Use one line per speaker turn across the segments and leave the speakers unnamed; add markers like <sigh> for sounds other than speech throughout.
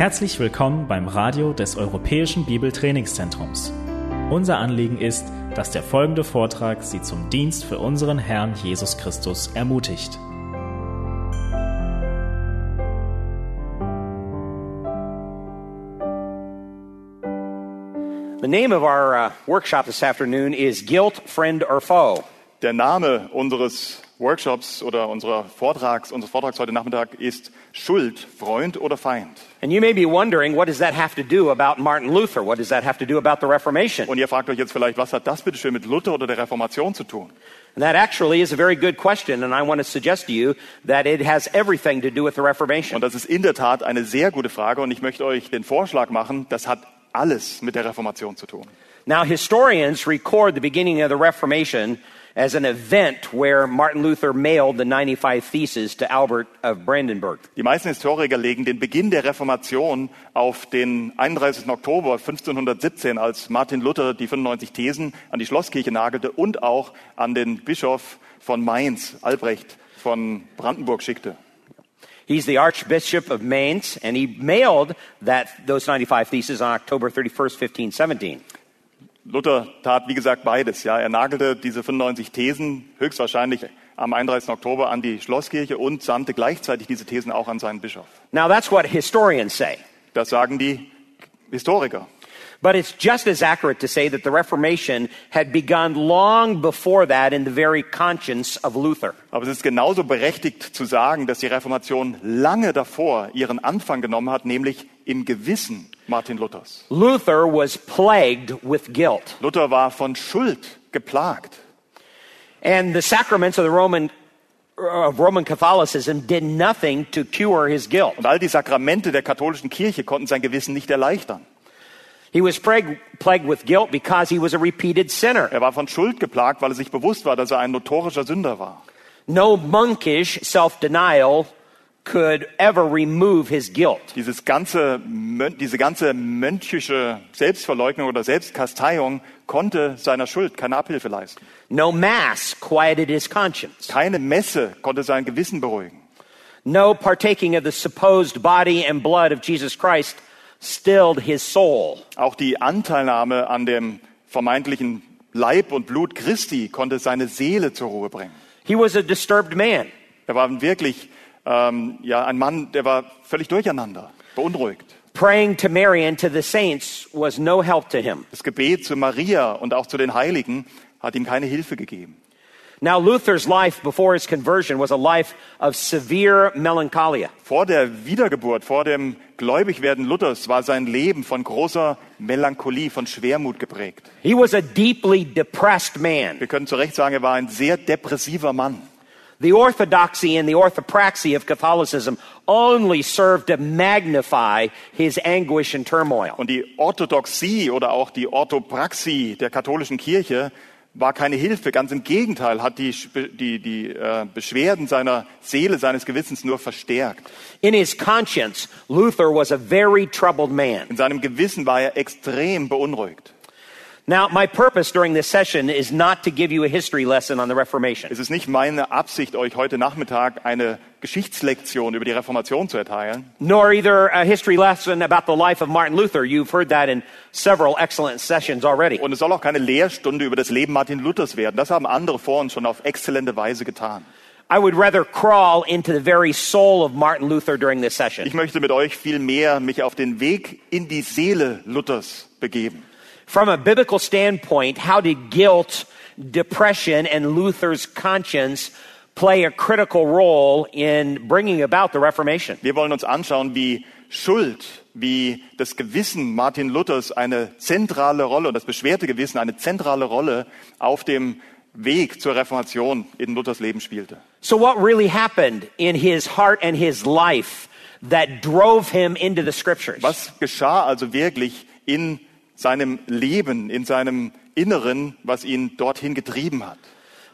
Herzlich willkommen beim Radio des Europäischen Bibeltrainingszentrums. Unser Anliegen ist, dass der folgende Vortrag Sie zum Dienst für unseren Herrn Jesus Christus ermutigt.
The name of our uh, workshop this afternoon is Guilt, Friend or Foe.
Der Name unseres Workshops oder unserer Vortrags, unseres Vortrags heute Nachmittag ist Schuld, Freund oder Feind.
And you may be wondering, what does that have to do about Martin Luther? What does that have to do about the Reformation?
Und ihr fragt euch jetzt vielleicht, was hat das bitte schön mit Luther oder der Reformation zu tun?
And that actually is a very good question, and I want to suggest to you that it has everything to do with the Reformation.
Und das ist in der Tat eine sehr gute Frage und ich möchte euch den Vorschlag machen, das hat alles mit der Reformation zu tun.
Now, historians record the beginning of the Reformation as an event where Martin Luther mailed the 95 Theses to Albert of Brandenburg.
Die meisten Historiker legen den Beginn der Reformation auf den 31. Oktober 1517, als Martin Luther die 95 Thesen an die Schlosskirche nagelte und auch an den Bischof von Mainz, Albrecht von Brandenburg, schickte.
He's the Archbishop of Mainz, and he mailed that, those 95 Theses on October 31st, 1517.
Luther tat, wie gesagt, beides. Ja, er nagelte diese 95 Thesen höchstwahrscheinlich am 31. Oktober an die Schlosskirche und sandte gleichzeitig diese Thesen auch an seinen Bischof.
Now, that's what historians say.
Das sagen die Historiker.
But it's just as accurate to say that the Reformation had begun long before that in the very conscience of Luther.
Aber es ist genauso berechtigt zu sagen, dass die Reformation lange davor ihren Anfang genommen hat, nämlich im Gewissen Martin Luthers.
Luther was plagued with guilt.
Luther war von Schuld geplagt.
And the sacraments of the Roman of Roman Catholicism did nothing to cure his guilt.
Und all die Sakramente der katholischen Kirche konnten sein Gewissen nicht erleichtern.
He was plagued, with guilt because he was a repeated sinner.
Er war von Schuld geplagt, weil er sich bewusst war, dass er ein notorischer Sünder war.
No monkish self-denial could ever remove his guilt.
Dieses ganze, diese ganze mönchische Selbstverleugnung oder Selbstkasteiung konnte seiner Schuld keine Abhilfe leisten.
No mass quieted his conscience.
Keine Messe konnte sein Gewissen beruhigen.
No partaking of the supposed body and blood of Jesus Christ stilled his soul.
Auch die Anteilnahme an dem vermeintlichen Leib und Blut Christi konnte seine Seele zur Ruhe bringen.
He was a disturbed man.
Er war wirklich ähm, ja, ein Mann, der war völlig durcheinander, beunruhigt.
Praying to Mary and to the saints was no help to him.
Das Gebet zu Maria und auch zu den Heiligen hat ihm keine Hilfe gegeben.
Now, Luther's life before his conversion was a life of severe melancholia.
Vor der Wiedergeburt, vor dem Gläubigwerden Luthers war sein Leben von großer Melancholie, von Schwermut geprägt.
He was a deeply depressed man.
Wir können zu Recht sagen, er war ein sehr depressiver Mann.
The orthodoxy and the orthopraxy of Catholicism only served to magnify his anguish and turmoil.
Und die Orthodoxie oder auch die Orthopraxie der katholischen Kirche war keine Hilfe. Ganz im Gegenteil, hat die, die, die äh, Beschwerden seiner Seele, seines Gewissens nur verstärkt.
In his conscience, Luther was a very troubled man.
In seinem Gewissen war er extrem beunruhigt.
Now, my purpose during this session is not to give you a history lesson on the Reformation.
Es ist nicht meine Absicht, euch heute Nachmittag eine Geschichtslektion über die Reformation zu erteilen,
nor either a history lesson about the life of Martin Luther. You've heard that in several excellent sessions already.
Und es soll auch keine Lehrstunde über das Leben Martin Luthers werden. Das haben andere vor uns schon auf exzellente Weise getan.
I would rather crawl into the very soul of Martin Luther during this session.
Ich möchte mit euch viel mehr mich auf den Weg in die Seele Luthers begeben.
From a biblical standpoint, how did guilt, depression, and Luther's conscience play a critical role in bringing about the Reformation?
Wir wollen uns anschauen, wie Schuld, wie das Gewissen Martin Luthers eine zentrale Rolle und das beschwerte Gewissen eine zentrale Rolle auf dem Weg zur Reformation in Luthers Leben spielte.
So, what really happened in his heart and his life that drove him into the scriptures?
Was geschah also wirklich in seinem Leben, in seinem Inneren, was ihn dorthin getrieben hat?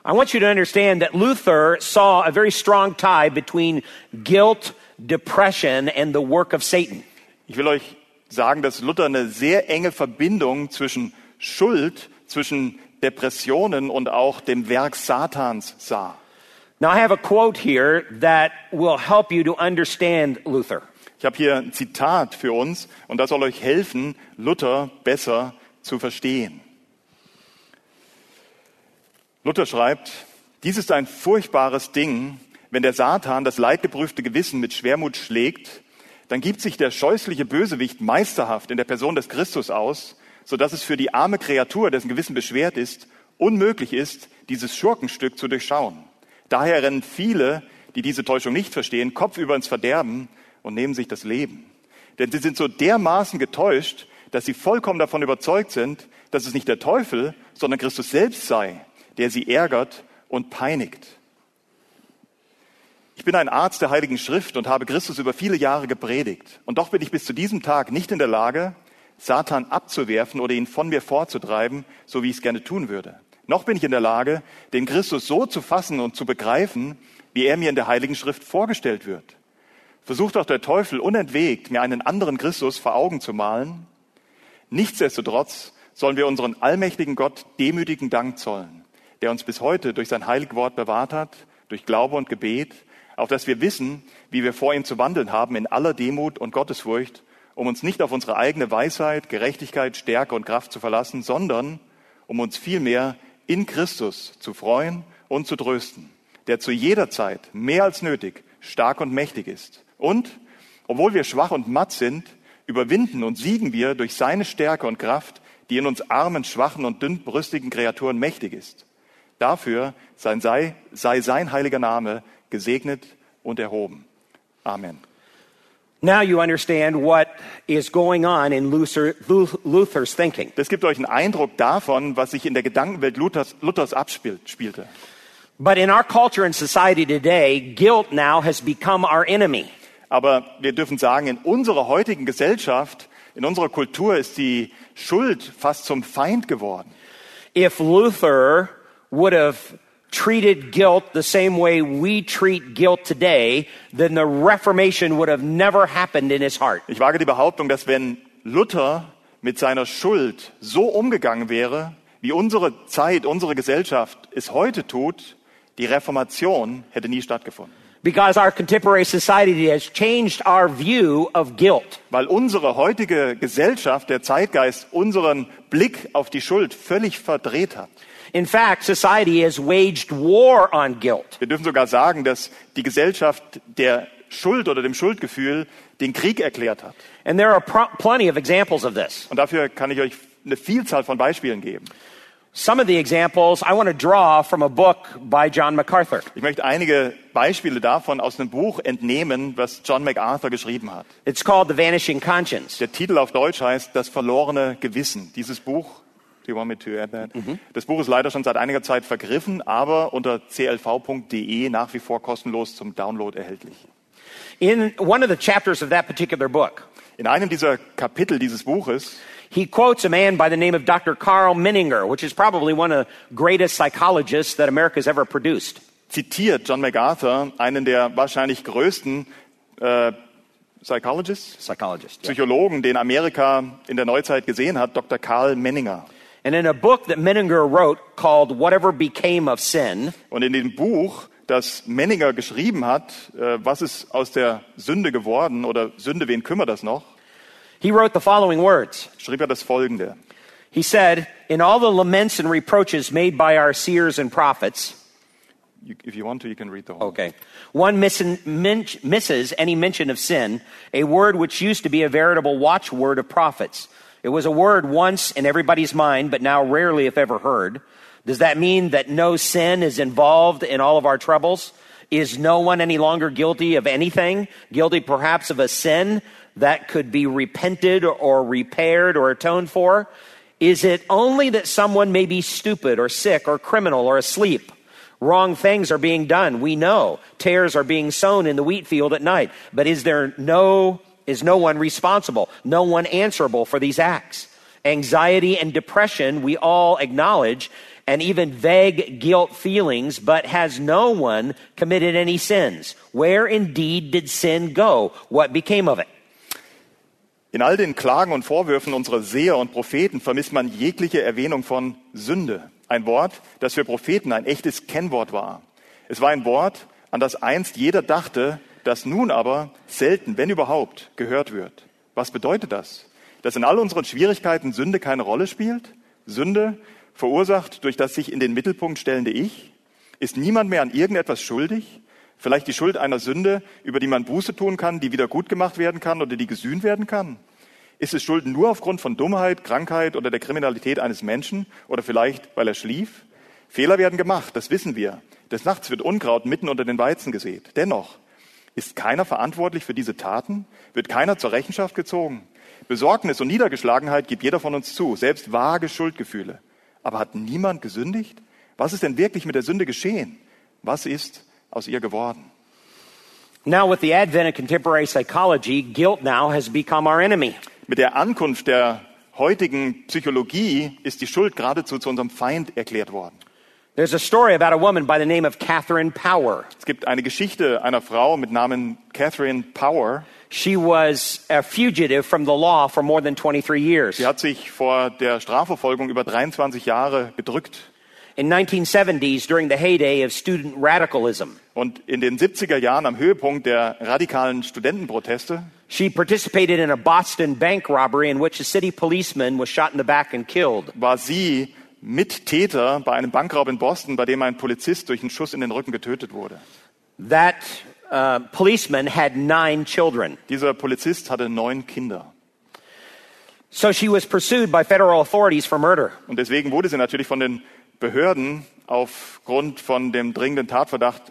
I want you to understand that Luther saw a very strong tie between guilt, depression, and the work of Satan.
Ich will euch sagen, dass Luther eine sehr enge Verbindung zwischen Schuld, zwischen Depressionen und auch dem Werk Satans sah.
Now, I have a quote here that will help you to understand Luther.
Ich habe hier ein Zitat für uns und das soll euch helfen, Luther besser zu verstehen. Luther schreibt, dies ist ein furchtbares Ding, wenn der Satan das leidgeprüfte Gewissen mit Schwermut schlägt, dann gibt sich der scheußliche Bösewicht meisterhaft in der Person des Christus aus, so dass es für die arme Kreatur, dessen Gewissen beschwert ist, unmöglich ist, dieses Schurkenstück zu durchschauen. Daher rennen viele, die diese Täuschung nicht verstehen, kopfüber ins Verderben und nehmen sich das Leben. Denn sie sind so dermaßen getäuscht, dass sie vollkommen davon überzeugt sind, dass es nicht der Teufel, sondern Christus selbst sei, der sie ärgert und peinigt. Ich bin ein Arzt der Heiligen Schrift und habe Christus über viele Jahre gepredigt. Und doch bin ich bis zu diesem Tag nicht in der Lage, Satan abzuwerfen oder ihn von mir vorzutreiben, so wie ich es gerne tun würde. Noch bin ich in der Lage, den Christus so zu fassen und zu begreifen, wie er mir in der Heiligen Schrift vorgestellt wird. Versucht auch der Teufel unentwegt, mir einen anderen Christus vor Augen zu malen. Nichtsdestotrotz sollen wir unseren allmächtigen Gott demütigen Dank zollen, der uns bis heute durch sein heiliges Wort bewahrt hat, durch Glaube und Gebet auf dass wir wissen, wie wir vor ihm zu wandeln haben in aller Demut und Gottesfurcht, um uns nicht auf unsere eigene Weisheit, Gerechtigkeit, Stärke und Kraft zu verlassen, sondern um uns vielmehr in Christus zu freuen und zu trösten, der zu jeder Zeit mehr als nötig stark und mächtig ist. Und, obwohl wir schwach und matt sind, überwinden und siegen wir durch seine Stärke und Kraft, die in uns armen, schwachen und dünnbrüstigen Kreaturen mächtig ist. Dafür sei, sei sein heiliger Name gesegnet und erhoben. Amen.
Now you understand what is going on in Luther, Luther's thinking.
Das gibt euch einen Eindruck davon, was sich in der Gedankenwelt Luthers, Luthers abspielte.
But in our culture and society today, guilt now has become our enemy.
Aber wir dürfen sagen, in unserer heutigen Gesellschaft, in unserer Kultur ist die Schuld fast zum Feind geworden.
If Luther would have treated guilt the same way we treat guilt today, then the Reformation would have never happened in his heart.
Ich wage die Behauptung, dass wenn Luther mit seiner Schuld so umgegangen wäre, wie unsere Zeit, unsere Gesellschaft es heute tut, die Reformation hätte nie stattgefunden.
Because our contemporary society has changed our view of guilt.
Weil unsere heutige Gesellschaft, der Zeitgeist, unseren Blick auf die Schuld völlig verdreht hat.
In fact, society has waged war on guilt.
Wir dürfen sogar sagen, dass die Gesellschaft der Schuld oder dem Schuldgefühl den Krieg erklärt hat.
And there are plenty of examples of this.
Und dafür kann ich euch eine Vielzahl von Beispielen geben.
Some of the examples I want to draw from a book by John MacArthur.
Ich möchte einige Beispiele davon aus einem Buch entnehmen, was John MacArthur geschrieben hat.
It's called The Vanishing Conscience.
Der Titel auf Deutsch heißt Das verlorene Gewissen. Dieses Buch Do you want me to add that? Mhm. Das Buch ist leider schon seit einiger Zeit vergriffen, aber unter clv.de nach wie vor kostenlos zum Download erhältlich.
In one of the chapters of that particular book,
in einem dieser Kapitel dieses Buches,
he quotes a man by the name of Dr. Carl Menninger, which is probably one of the greatest psychologists that America has ever produced.
Zitiert John MacArthur einen der wahrscheinlich größten äh, Psychologists?
Psychologist,
Psychologen, den Amerika in der Neuzeit gesehen hat, Dr. Karl Menninger.
And in a book that Menninger wrote called Whatever Became of Sin,
und in dem Buch, das Menninger geschrieben hat, äh, was ist aus der Sünde geworden oder Sünde, wen kümmert das noch?
He wrote the following words.
Schrieb er das folgende.
He said, in all the laments and reproaches made by our seers and prophets,
you, if you want to, you can read the whole.
Okay. One misses any mention of sin, a word which used to be a veritable watchword of prophets. It was a word once in everybody's mind, but now rarely, if ever, heard. Does that mean that no sin is involved in all of our troubles? Is no one any longer guilty of anything? Guilty perhaps of a sin that could be repented or repaired or atoned for? Is it only that someone may be stupid or sick or criminal or asleep? Wrong things are being done. We know. Tares are being sown in the wheat field at night. But is there no is no one responsible, no one answerable for these acts. Anxiety and depression, we all acknowledge, and even vague guilt feelings, but has no one committed any sins? Where indeed did sin go? What became of it?
In all den Klagen und Vorwürfen unserer Seher und Propheten vermisst man jegliche Erwähnung von Sünde. Ein Wort, das für Propheten ein echtes Kennwort war. Es war ein Wort, an das einst jeder dachte, das nun aber selten, wenn überhaupt, gehört wird. Was bedeutet das? Dass in all unseren Schwierigkeiten Sünde keine Rolle spielt? Sünde, verursacht durch das sich in den Mittelpunkt stellende Ich? Ist niemand mehr an irgendetwas schuldig? Vielleicht die Schuld einer Sünde, über die man Buße tun kann, die wieder gut gemacht werden kann oder die gesühnt werden kann? Ist es Schuld nur aufgrund von Dummheit, Krankheit oder der Kriminalität eines Menschen oder vielleicht, weil er schlief? Fehler werden gemacht, das wissen wir. Des Nachts wird Unkraut mitten unter den Weizen gesät. Dennoch ist keiner verantwortlich für diese Taten, wird keiner zur Rechenschaft gezogen. Besorgnis und Niedergeschlagenheit gibt jeder von uns zu, selbst vage Schuldgefühle. Aber hat niemand gesündigt? Was ist denn wirklich mit der Sünde geschehen? Was ist aus ihr geworden?
Now, with the advent of contemporary psychology, guilt now has become our enemy.
Mit der Ankunft der heutigen Psychologie ist die Schuld geradezu zu unserem Feind erklärt worden.
There's a story about a woman by the name of Catherine Power.
Es gibt eine Geschichte einer Frau mit Namen Catherine Power.
She was a fugitive from the law for more than 23 years.
Sie hat sich vor der Strafverfolgung über 23 Jahre gedrückt.
In 1970s, during the heyday of student radicalism,
Und in den 70er Jahren am Höhepunkt der radikalen Studentenproteste
she participated in a Boston bank robbery in which a city policeman was shot in the back and killed.
war sie Mittäter bei einem Bankraub in Boston, bei dem ein Polizist durch einen Schuss in den Rücken getötet wurde.
That uh, policeman had nine children.
Dieser Polizist hatte neun Kinder.
So she was pursued by federal authorities for murder.
Und deswegen wurde sie natürlich von den Behörden aufgrund von dem dringenden Tatverdacht,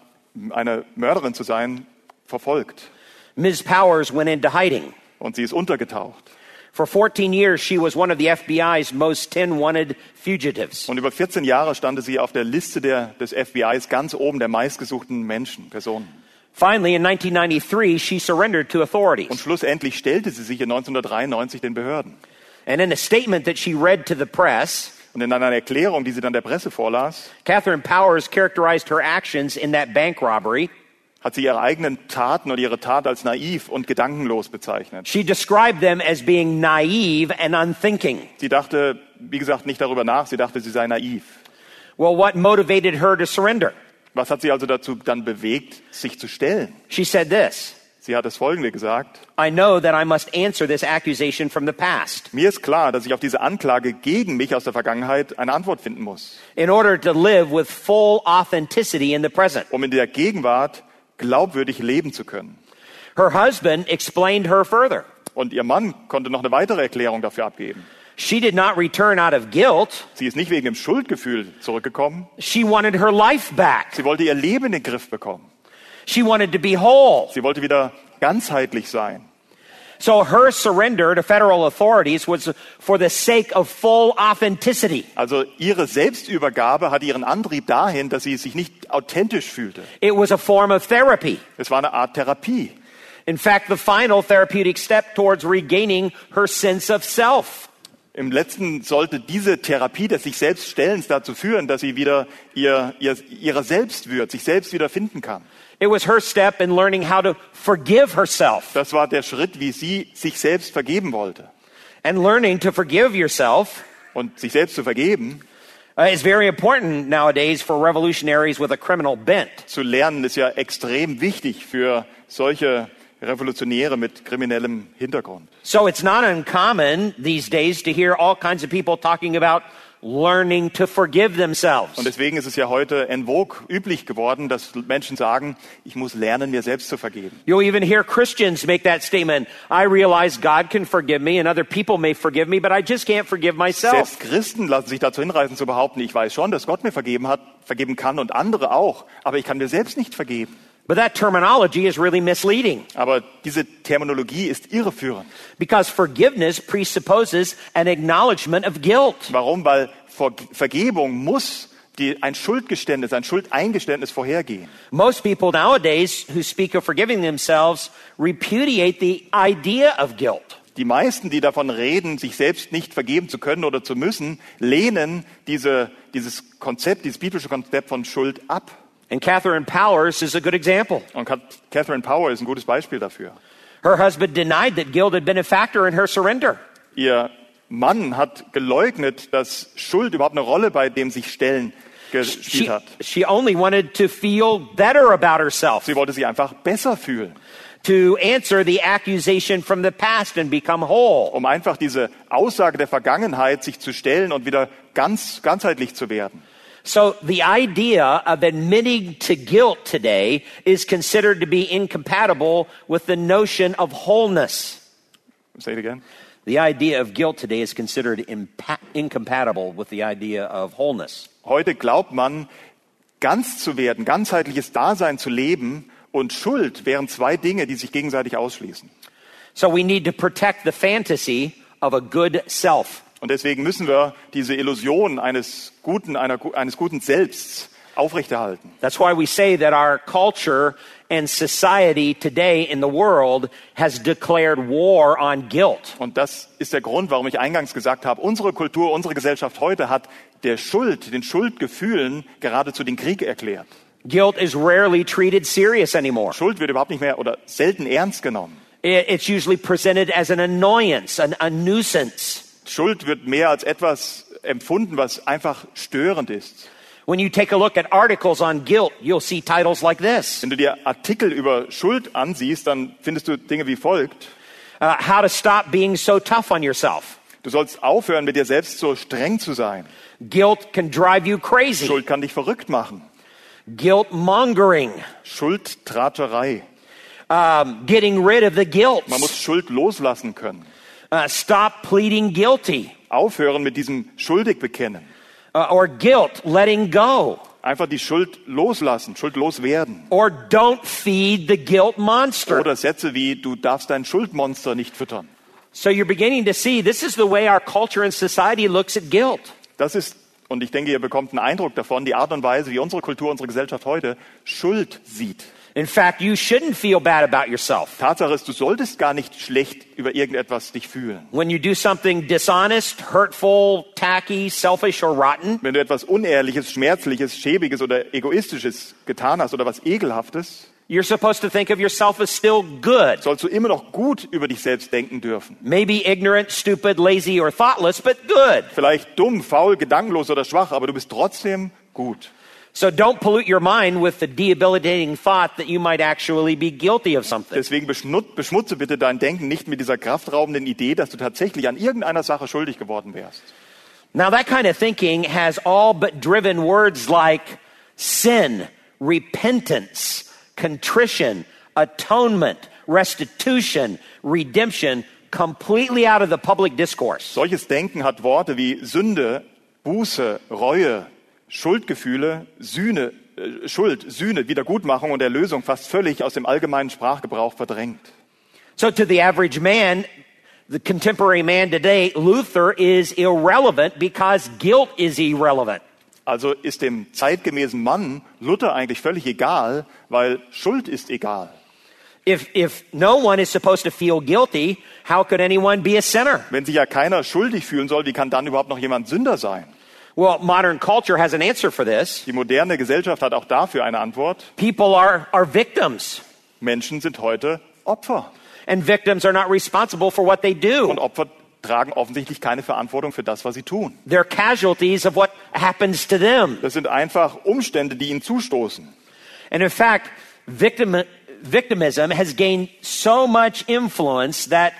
eine Mörderin zu sein, verfolgt.
Ms. Powers went into hiding.
Und sie ist untergetaucht.
For 14 years, she was one of the FBI's most 10 wanted fugitives.
Und über 14 Jahre stand sie auf der Liste der, des FBIs ganz oben der meistgesuchten Menschen, Personen.
Finally, in 1993, she surrendered to
Und
authorities.
schlussendlich stellte sie sich in 1993 den Behörden.
And in a statement that she read to the press,
Und in einer Erklärung, die sie dann der Presse vorlas,
Catherine Powers characterized her actions in that bank robbery.
hat sie ihre eigenen Taten oder ihre Tat als naiv und gedankenlos bezeichnet.
She described them as being naive and unthinking.
Sie dachte, wie gesagt, nicht darüber nach, sie dachte, sie sei naiv.
Well, what motivated her to surrender?
Was hat sie also dazu dann bewegt, sich zu stellen?
She said this
Sie hat das Folgende gesagt.
I know that I must answer this accusation from the past
Mir ist klar, dass ich auf diese Anklage gegen mich aus der Vergangenheit eine Antwort finden muss,
in order to live with full authenticity in the present.
um in der Gegenwart glaubwürdig leben zu können.
Her husband explained her further.
Und ihr Mann konnte noch eine weitere Erklärung dafür abgeben.
She did not return out of guilt.
Sie ist nicht wegen dem Schuldgefühl zurückgekommen.
She wanted her life back.
Sie wollte ihr Leben in den Griff bekommen.
She wanted to be whole.
Sie wollte wieder ganzheitlich sein.
So her surrender to federal authorities was for the sake of full authenticity.
Also ihre Selbstübergabe hatte ihren Antrieb dahin, dass sie sich nicht authentisch fühlte.
It was a form of therapy.
Es war eine Art Therapie.
In fact, the final therapeutic step towards regaining her sense of self.
Im letzten sollte diese Therapie des sich selbst Stellens dazu führen, dass sie wieder ihr, ihr, ihrer selbst wird, sich selbst wieder finden kann.
It was her step in learning how to forgive herself.
Das war der Schritt, wie sie sich selbst vergeben wollte.
And learning to forgive yourself
Und sich selbst zu vergeben,
uh, is very important nowadays for revolutionaries with a criminal bent.
zu lernen, ist ja extrem wichtig für solche Revolutionäre mit kriminellem Hintergrund.
So it's not uncommon these days to hear all kinds of people talking about learning to forgive themselves.
Und deswegen ist es ja heute en vogue üblich geworden, dass Menschen sagen, ich muss lernen, mir selbst zu vergeben.
You'll even hear Christians make that statement. I realize God can forgive me and other people may forgive me, but I just can't forgive myself.
Selbst Christen lassen sich dazu hinreißen zu behaupten, ich weiß schon, dass Gott mir vergeben hat, vergeben kann und andere auch, aber ich kann mir selbst nicht vergeben.
But that terminology is really misleading
Aber diese Terminologie ist irreführend.
because forgiveness presupposes an acknowledgement of guilt.
Warum? Weil Ver Vergebung muss die, ein Schuldgeständnis, ein Schuldeingeständnis vorhergehen.
Most people nowadays who speak of forgiving themselves repudiate the idea of guilt.
Die meisten, die davon reden, sich selbst nicht vergeben zu können oder zu müssen, lehnen diese, dieses Konzept, dieses biblische Konzept von Schuld ab.
And Catherine Powers is a good example.
Und Catherine Power ist ein gutes Beispiel dafür.
Her husband denied that guilt had been a factor in her surrender.
Ihr Mann hat geleugnet, dass Schuld überhaupt eine Rolle bei dem sich Stellen gespielt
She,
hat.
she only wanted to feel better about herself,
Sie wollte sich einfach besser fühlen,
to answer the accusation from the past and become whole.
um einfach diese Aussage der Vergangenheit sich zu stellen und wieder ganz ganzheitlich zu werden.
So the idea of admitting to guilt today is considered to be incompatible with the notion of wholeness.
Say it again.
The idea of guilt today is considered impa- incompatible with the idea of wholeness.
Heute glaubt man, ganz zu werden, ganzheitliches Dasein zu leben und Schuld wären zwei Dinge, die sich gegenseitig ausschließen.
So we need to protect the fantasy of a good self.
Und deswegen müssen wir diese Illusion eines guten, einer, eines guten Selbsts aufrechterhalten.
That's why we say that our culture and society today in the world has declared war on guilt.
Und das ist der Grund, warum ich eingangs gesagt habe, unsere Kultur, unsere Gesellschaft heute hat der Schuld, den Schuldgefühlen geradezu den Krieg erklärt.
Guilt is rarely treated serious anymore.
Schuld wird überhaupt nicht mehr oder selten ernst genommen.
It- It's usually presented as an annoyance, an, a nuisance.
Schuld wird mehr als etwas empfunden, was einfach störend ist.
When you take a look at articles on guilt, you'll see titles like this
Wenn du dir Artikel über Schuld ansiehst, dann findest du Dinge wie folgt.
uh, How to stop being so tough on yourself.
Du sollst aufhören, mit dir selbst so streng zu sein.
Guilt can drive you crazy.
Schuld kann dich verrückt machen.
Guilt mongering,
Schuldtratscherei.
um, getting rid of the guilt.
Man muss Schuld loslassen können.
Uh, stop pleading guilty
Aufhören mit diesem schuldig bekennen.
uh, or guilt, letting go.
Einfach die Schuld loslassen, schuldlos werden.
Or don't feed the guilt monster.
Oder Sätze wie, du darfst dein Schuldmonster nicht füttern.
So you're beginning to see this is the way our culture and society looks at guilt.
Das ist, und ich denke, ihr bekommt einen Eindruck davon, die Art und Weise, wie unsere Kultur, unsere Gesellschaft heute Schuld sieht.
In fact, you shouldn't feel bad about yourself.
Tatsache ist, du solltest gar nicht schlecht über irgendetwas dich fühlen.
When you do something dishonest, hurtful, tacky, selfish, or rotten,
Wenn du etwas Unehrliches, Schmerzliches, Schäbiges oder Egoistisches getan hast oder was Ekelhaftes,
you're supposed to think of yourself as still good.
sollst du immer noch gut über dich selbst denken dürfen.
Maybe ignorant, stupid, lazy, or thoughtless, but good.
Vielleicht dumm, faul, gedankenlos oder schwach, aber du bist trotzdem gut.
So don't pollute your mind with the debilitating thought that you might actually be guilty of something.
Deswegen beschmutze bitte dein Denken nicht mit dieser kraftraubenden Idee, dass du tatsächlich an irgendeiner Sache schuldig geworden wärst.
Now, that kind of thinking has all but driven words like sin, repentance, contrition, atonement, restitution, redemption completely out of the public discourse.
Solches Denken hat Worte wie Sünde, Buße, Reue, Schuldgefühle, Sühne, äh, Schuld, Sühne, Wiedergutmachung und Erlösung fast völlig aus dem allgemeinen Sprachgebrauch verdrängt.
So, to the average man, the contemporary man today, Luther is irrelevant because guilt is irrelevant.
Also ist dem zeitgemäßen Mann Luther eigentlich völlig egal, weil Schuld ist egal.
If, if no one is supposed to feel guilty, how could anyone be a sinner?
Wenn sich ja keiner schuldig fühlen soll, wie kann dann überhaupt noch jemand Sünder sein?
Well, modern culture has an answer for this.
Die moderne Gesellschaft hat auch dafür eine Antwort.
People are, are victims,
Menschen sind heute Opfer.
and victims are not responsible for what they do.
Und Opfer tragen offensichtlich keine Verantwortung für das, was sie tun.
They're casualties of what happens to them.
Das sind einfach Umstände, die ihnen zustoßen.
And in fact, victim, victimism has gained so much influence that,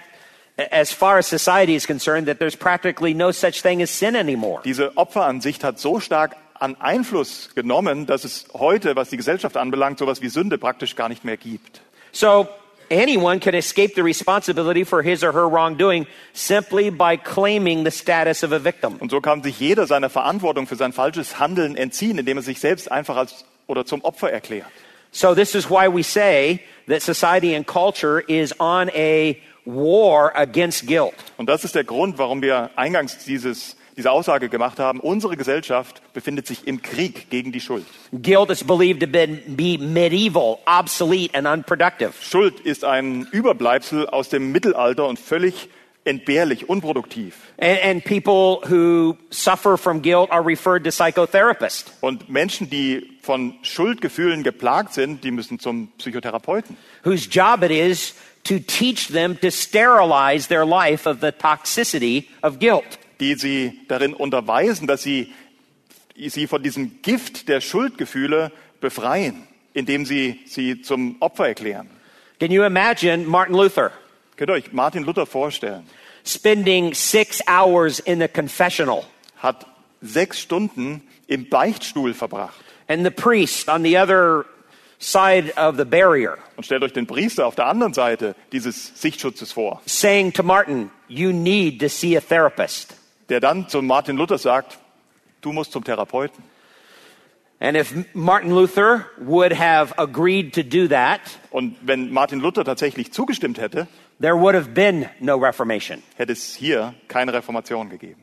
as far as society is concerned, that there's practically no such thing as sin anymore.
Diese Opferansicht hat so stark an Einfluss genommen, dass es heute, was die Gesellschaft anbelangt, sowas wie Sünde praktisch gar nicht mehr gibt.
So anyone can escape the responsibility for his or her wrongdoing simply by claiming the status of a victim.
Und so kann sich jeder seiner Verantwortung für sein falsches Handeln entziehen, indem er sich selbst einfach als oder zum Opfer erklärt.
So this is why we say that society and culture is on a war against guilt.
Und das ist der Grund, warum wir eingangs dieses, diese Aussage gemacht haben. Unsere Gesellschaft befindet sich im Krieg gegen die Schuld.
Guilt is believed to be, medieval, obsolete, and unproductive.
Schuld ist ein Überbleibsel aus dem Mittelalter und völlig entbehrlich, unproduktiv.
And, and people who suffer from guilt are referred to psychotherapists.
Und Menschen, die von Schuldgefühlen geplagt sind, die müssen zum Psychotherapeuten.
whose job it is to teach them to sterilize their life of the toxicity of guilt.
die sie darin unterweisen, dass sie sie von diesem Gift der Schuldgefühle befreien, indem sie sie zum Opfer erklären.
Can you imagine Martin Luther
Könnt ihr euch Martin Luther vorstellen?
spending six hours in the confessional
Hat sechs Stunden im Beichtstuhl verbracht.
and the priest on the other side of the barrier
Und stellt euch den Priester auf der anderen Seite dieses Sichtschutzes vor,
saying to Martin, You need to see a therapist.
der dann zu Martin Luther sagt, du musst zum Therapeuten.
And if Martin Luther would have agreed to do that,
Und wenn Martin Luther tatsächlich zugestimmt hätte,
there would have been no Reformation.
hätte es hier keine Reformation gegeben.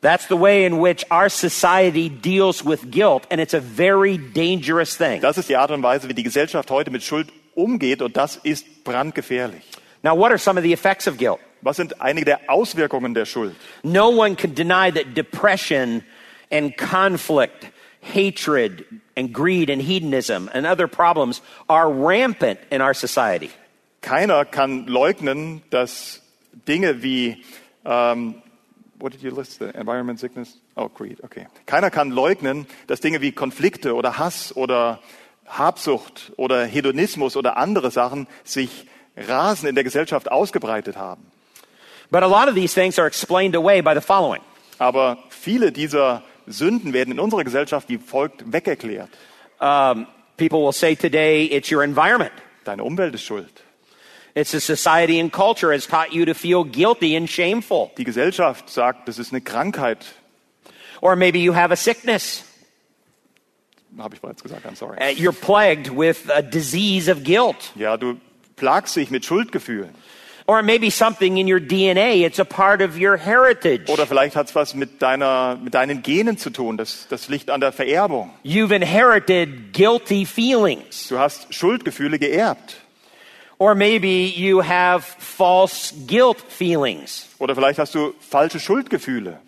That's the way in which our society deals with guilt, and it's a very dangerous thing.
Das ist die Art und Weise, wie die Gesellschaft heute mit Schuld umgeht und das ist brandgefährlich.
Now, what are some of the effects of guilt?
Was sind einige der Auswirkungen der Schuld?
No one can deny that depression and conflict, hatred and greed and hedonism and other problems are rampant in our society.
Keiner kann leugnen, dass Dinge wie, ähm, what did you list? The environment sickness? Oh, greed, okay. Keiner kann leugnen, dass Dinge wie Konflikte oder Hass oder Habsucht oder Hedonismus oder andere Sachen sich rasend in der Gesellschaft ausgebreitet haben.
But a lot of these things are explained away by the following.
Aber viele dieser Sünden werden in unserer Gesellschaft wie folgt wegerklärt.
Um, people will say today it's your environment.
Deine Umwelt ist schuld.
It's the society and culture has taught you to feel guilty and shameful.
Die Gesellschaft sagt, das ist eine Krankheit.
Or maybe you have a sickness.
Habe ich bereits gesagt, I'm sorry.
Uh, you're plagued with a disease of guilt.
Ja, du plagst dich mit Schuldgefühlen.
Or maybe something in your DNA. It's a part of your heritage.
Oder vielleicht hat es was mit, deiner, mit deinen Genen zu tun. Das, das liegt an der Vererbung.
You've inherited guilty feelings.
Du hast Schuldgefühle geerbt.
Or maybe you have false guilt feelings.
Oder vielleicht hast du falsche Schuldgefühle.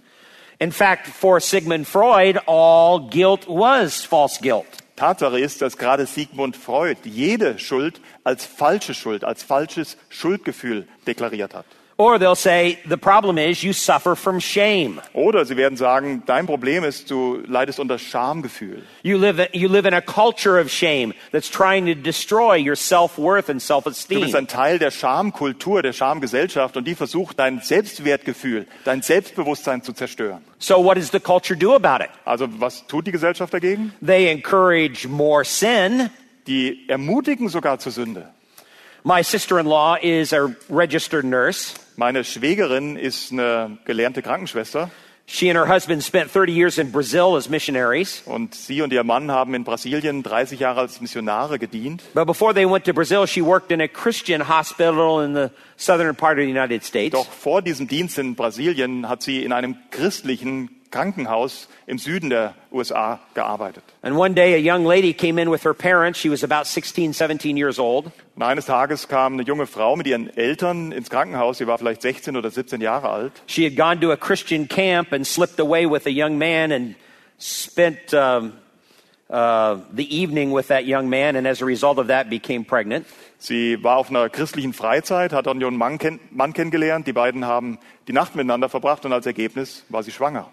In fact, for Sigmund Freud, all guilt was false guilt.
Tatsache ist, dass gerade Sigmund Freud jede Schuld als falsche Schuld, als falsches Schuldgefühl deklariert hat.
Or they'll say, the problem is you suffer from shame.
Oder sie werden sagen, dein Problem ist, du leidest unter Schamgefühl.
You live, you live in a culture of shame that's trying to destroy your self-worth and
Du bist
self-esteem.
ein Teil der Schamkultur, der Schamgesellschaft und die versucht, dein Selbstwertgefühl, dein Selbstbewusstsein zu zerstören.
So what does the culture do about it?
Also was tut die Gesellschaft dagegen?
They encourage more sin.
Die ermutigen sogar zur Sünde.
My sister-in-law is a registered nurse.
Meine Schwägerin ist eine gelernte Krankenschwester
She and her husband spent 30 years in Brazil as missionaries.
und sie und ihr Mann haben in Brasilien 30 Jahre als Missionare gedient.
But before they went to Brazil, she worked in a Christian hospital in the southern part of the United States.
Doch vor diesem Dienst in Brasilien hat sie in einem christlichen Krankenhaus im Süden der USA gearbeitet.
And one day, a young lady came in with her parents. She was about 16, 17 years old.
Und eines Tages kam eine junge Frau mit ihren Eltern ins Krankenhaus. Sie war vielleicht 16 oder 17 Jahre alt.
She had gone to a Christian camp and slipped away with a young man and spent um, uh, the evening with that young man, and as a result of that, became pregnant.
Sie war auf einer christlichen Freizeit, hat einen jungen Mann, kenn Mann kennengelernt. Die beiden haben die Nacht miteinander verbracht und als Ergebnis war sie schwanger.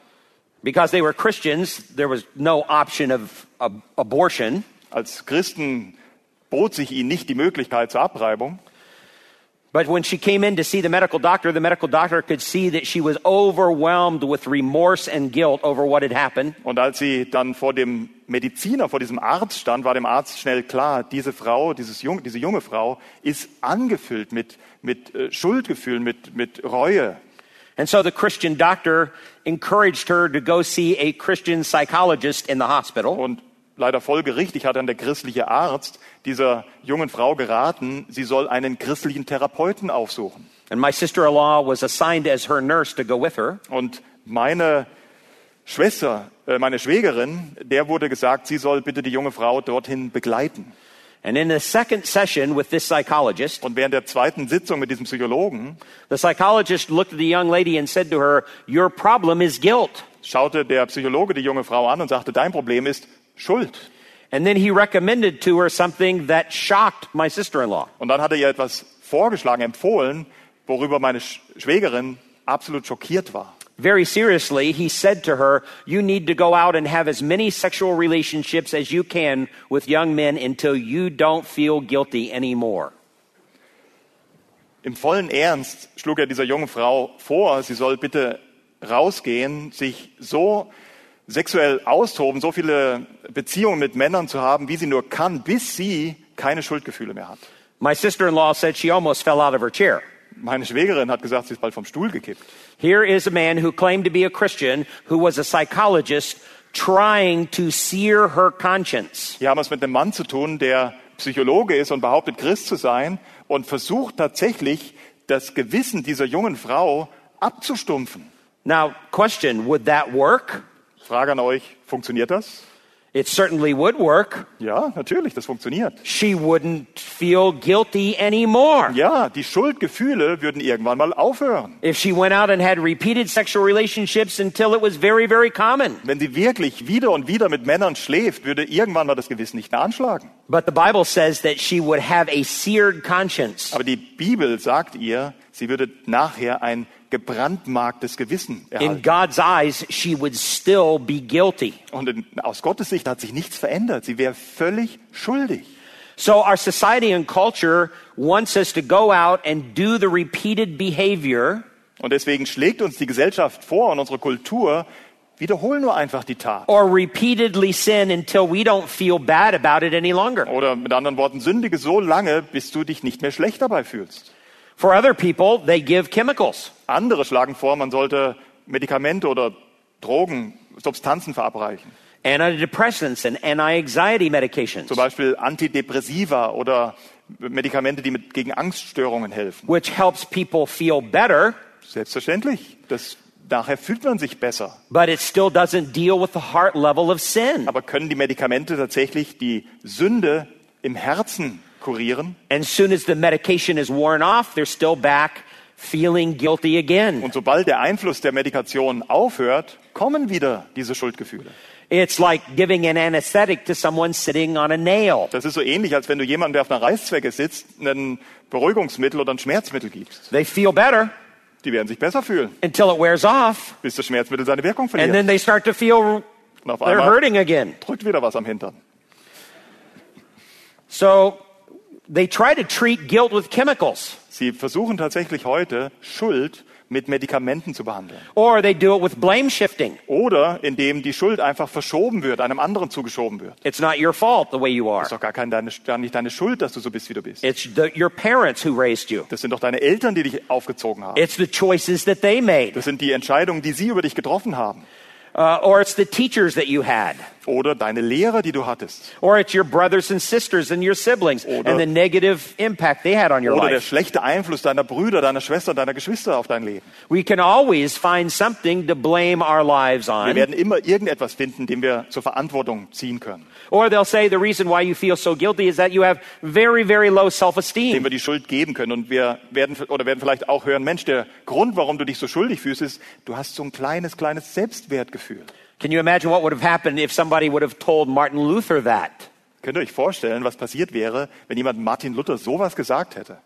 Because they were Christians, there was no option of ab- abortion.
Als Christen bot sich ihnen nicht die Möglichkeit zur Abreibung.
But when she came in to see the medical doctor, the medical doctor could see that she was overwhelmed with remorse and guilt over what had happened.
Und als sie dann vor dem Mediziner, vor diesem Arzt stand, war dem Arzt schnell klar, diese Frau, dieses jung, diese junge Frau ist angefüllt mit, mit äh, Schuldgefühlen, mit, mit Reue.
And so the Christian doctor encouraged her to go see a Christian psychologist in the hospital.
Und leider folgerichtig hat dann der christliche Arzt dieser jungen Frau geraten, sie soll einen christlichen Therapeuten aufsuchen.
And my sister in law was assigned as her nurse to go with her.
Und meine Schwester, äh, meine Schwägerin, der wurde gesagt, sie soll bitte die junge Frau dorthin begleiten.
And in the second session with this psychologist,
Und während der zweiten Sitzung mit diesem Psychologen
the psychologist looked at the young lady and said to her, Your problem is guilt.
schaute der Psychologe die junge Frau an und sagte, dein Problem ist Schuld.
And then he recommended to her something that shocked my sister in law.
Und dann hat er ihr etwas vorgeschlagen, empfohlen, worüber meine Sch- Schwägerin absolut schockiert war.
Very seriously, he said to her, You need to go out and have as many sexual relationships as you can with young men until you don't feel guilty anymore.
Im vollen Ernst schlug er dieser jungen Frau vor, sie soll bitte rausgehen, sich so sexuell austoben, so viele Beziehungen mit Männern zu haben, wie sie nur kann, bis sie keine Schuldgefühle mehr hat.
My sister in law said she almost fell out of her chair.
Meine Schwägerin hat gesagt, sie ist bald vom Stuhl gekippt.
Here is a man who claimed to be a Christian, who was a psychologist, trying to sear her conscience.
Hier haben wir es mit einem Mann zu tun, der Psychologe ist und behauptet, Christ zu sein und versucht tatsächlich, das Gewissen dieser jungen Frau abzustumpfen.
Now, question would that work?
Frage an euch, funktioniert das?
It certainly would work.
Ja, natürlich, das funktioniert.
She wouldn't feel guilty anymore.
Ja, die Schuldgefühle würden irgendwann mal aufhören.
If she went out and had repeated sexual relationships until it was very, very common.
Wenn sie wirklich wieder und wieder mit Männern schläft, würde irgendwann mal das Gewissen nicht mehr anschlagen.
But the Bible says that she would have a seared conscience.
Aber die Bibel sagt ihr, sie würde nachher ein gebrandmarktes Gewissen
In
erhalten.
God's eyes, she would still be guilty.
Und in, aus Gottes Sicht hat sich nichts verändert. Sie wäre völlig schuldig.
So our society and culture wants us to go out and do the repeated behavior
Und deswegen schlägt uns die Gesellschaft vor und unsere Kultur, wiederhol nur einfach die Tat.
or repeatedly sin until we don't feel bad about it any longer.
Oder mit anderen Worten, sündige so lange, bis du dich nicht mehr schlecht dabei fühlst.
For other people, they give chemicals.
Andere schlagen vor, man sollte Medikamente oder Drogen, Substanzen verabreichen.
Antidepressants and anti-anxiety medications,
Zum Beispiel Antidepressiva oder Medikamente, die mit, gegen Angststörungen helfen.
which helps people feel better,
Selbstverständlich. Das, nachher fühlt man sich besser.
but it still doesn't deal with the heart level of sin.
Aber können die Medikamente tatsächlich die Sünde im Herzen kurieren?
And soon as the medication is worn off, they're still back feeling guilty again.
Und sobald der Einfluss der Medikation aufhört, kommen wieder diese Schuldgefühle.
It's like giving an anesthetic to someone sitting on a nail.
Das ist so ähnlich, als wenn du jemandem, der auf einer Reißzwecke sitzt, ein Beruhigungsmittel oder ein Schmerzmittel gibst.
They feel better
Die werden sich besser fühlen,
until it wears off,
bis das Schmerzmittel seine Wirkung
and
verliert.
then they start to feel they're hurting again.
drückt wieder was am Hintern.
So they try to treat guilt with chemicals,
Sie versuchen tatsächlich heute, Schuld mit Medikamenten zu behandeln.
or they do it with blame shifting.
Oder indem die Schuld einfach verschoben wird, einem anderen zugeschoben wird.
It's not your fault the way you are.
Das ist doch gar, kein, deine, gar nicht deine Schuld, dass du so bist, wie du bist.
It's the, your parents who raised you.
Das sind doch deine Eltern, die dich aufgezogen haben.
It's the choices that they made,
Das sind die Entscheidungen, die sie über dich getroffen haben.
uh, or it's the teachers that you had,
Oder deine Lehrer, die du hattest.
or it's your brothers and sisters and your siblings
Oder-
and the negative impact they had on your
Oder der
life.
schlechte Einfluss deiner Brüder, deiner Schwester, deiner Geschwister auf dein Leben.
We can always find something to blame our lives
Wir
on.
werden immer irgendetwas finden, dem wir zur Verantwortung ziehen können.
Or they'll say the reason why you feel so guilty is that you have very, very low self
Dem wir die Schuld geben können. Und wir werden, oder werden vielleicht auch hören, Mensch, der Grund, warum du dich so schuldig fühlst, ist, du hast so ein kleines, kleines Selbstwertgefühl.
Can you imagine what would have happened if somebody would have told Martin Luther that?
Könnt ihr euch vorstellen, was passiert wäre, wenn jemand Martin Luther sowas gesagt hätte?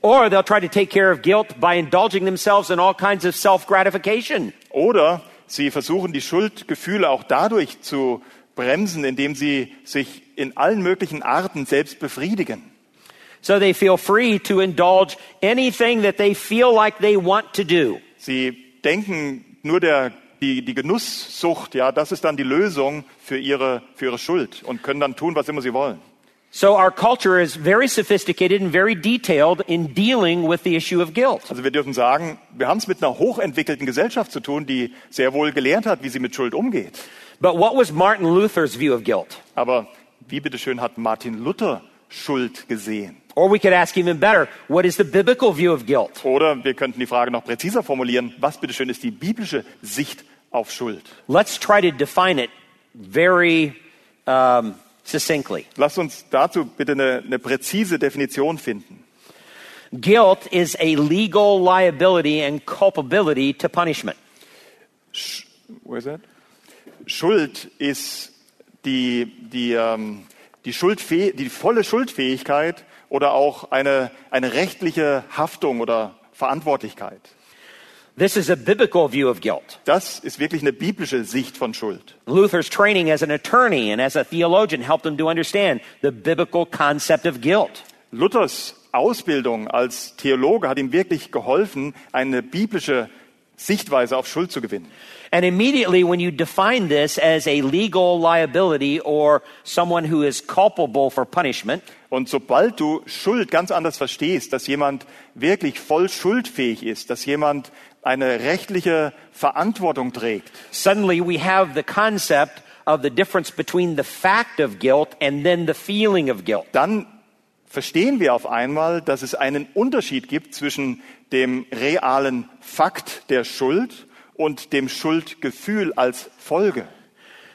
Or they'll try to take care of guilt by indulging themselves in all kinds of self gratification.
Oder sie versuchen, die Schuldgefühle auch dadurch zu bremsen, indem sie sich in allen möglichen Arten selbst befriedigen.
So they feel free to indulge anything that they feel like they want to do.
Sie denken, nur der, die, die Genusssucht, ja, das ist dann die Lösung für ihre, für ihre Schuld und können dann tun, was immer sie wollen.
So our culture is very sophisticated and very detailed in dealing with the issue of guilt.
Also wir dürfen sagen, wir haben es mit einer hochentwickelten Gesellschaft zu tun, die sehr wohl gelernt hat, wie sie mit Schuld umgeht.
But what was Martin Luther's view of guilt?
Aber wie bitteschön hat Martin Luther Schuld gesehen?
Or we could ask even better, what is the biblical view of guilt?
Oder wir könnten die Frage noch präziser formulieren, was bitteschön ist die biblische Sicht auf Schuld?
Let's try to define it very um, succinctly.
Lasst uns dazu bitte eine, eine präzise Definition finden.
Guilt is a legal liability and culpability to punishment.
Where is that? Schuld ist die, die, ähm, die, Schuldfäh die volle Schuldfähigkeit oder auch eine, eine rechtliche Haftung oder Verantwortlichkeit.
This is a biblical view of guilt.
Das ist wirklich eine biblische Sicht von Schuld.
Luther's training as an attorney and as a theologian helped him to understand the biblical concept of guilt.
Luthers Ausbildung als Theologe hat ihm wirklich geholfen, eine biblische Sichtweise auf Schuld zu gewinnen.
And immediately, when you define this as a legal liability or someone who is culpable for punishment,
Und sobald du Schuld ganz anders verstehst, dass jemand wirklich voll schuldfähig ist, dass jemand eine rechtliche Verantwortung trägt,
suddenly we have the concept of the difference between the fact of guilt and then the feeling of guilt.
dann verstehen wir auf einmal, dass es einen Unterschied gibt zwischen dem realen Fakt der Schuld und dem Schuldgefühl als Folge.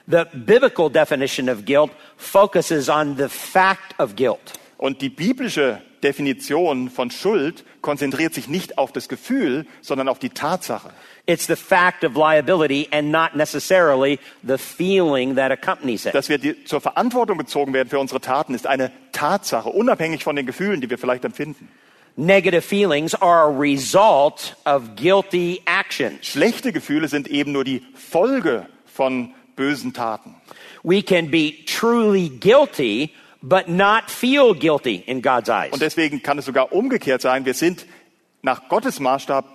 The biblical definition of guilt focuses on the fact of guilt.
Und die biblische Definition von Schuld konzentriert sich nicht auf das Gefühl, sondern auf die Tatsache.
It's the fact of liability and not necessarily the feeling that accompanies it.
Dass wir die, zur Verantwortung gezogen werden für unsere Taten, ist eine Tatsache, unabhängig von den Gefühlen, die wir vielleicht empfinden.
Negative feelings are a result of guilty actions.
Schlechte Gefühle sind eben nur die Folge von bösen Taten.
We can be truly guilty, but not feel guilty in God's eyes.
Und deswegen kann es sogar umgekehrt sein, wir sind nach Gottes Maßstab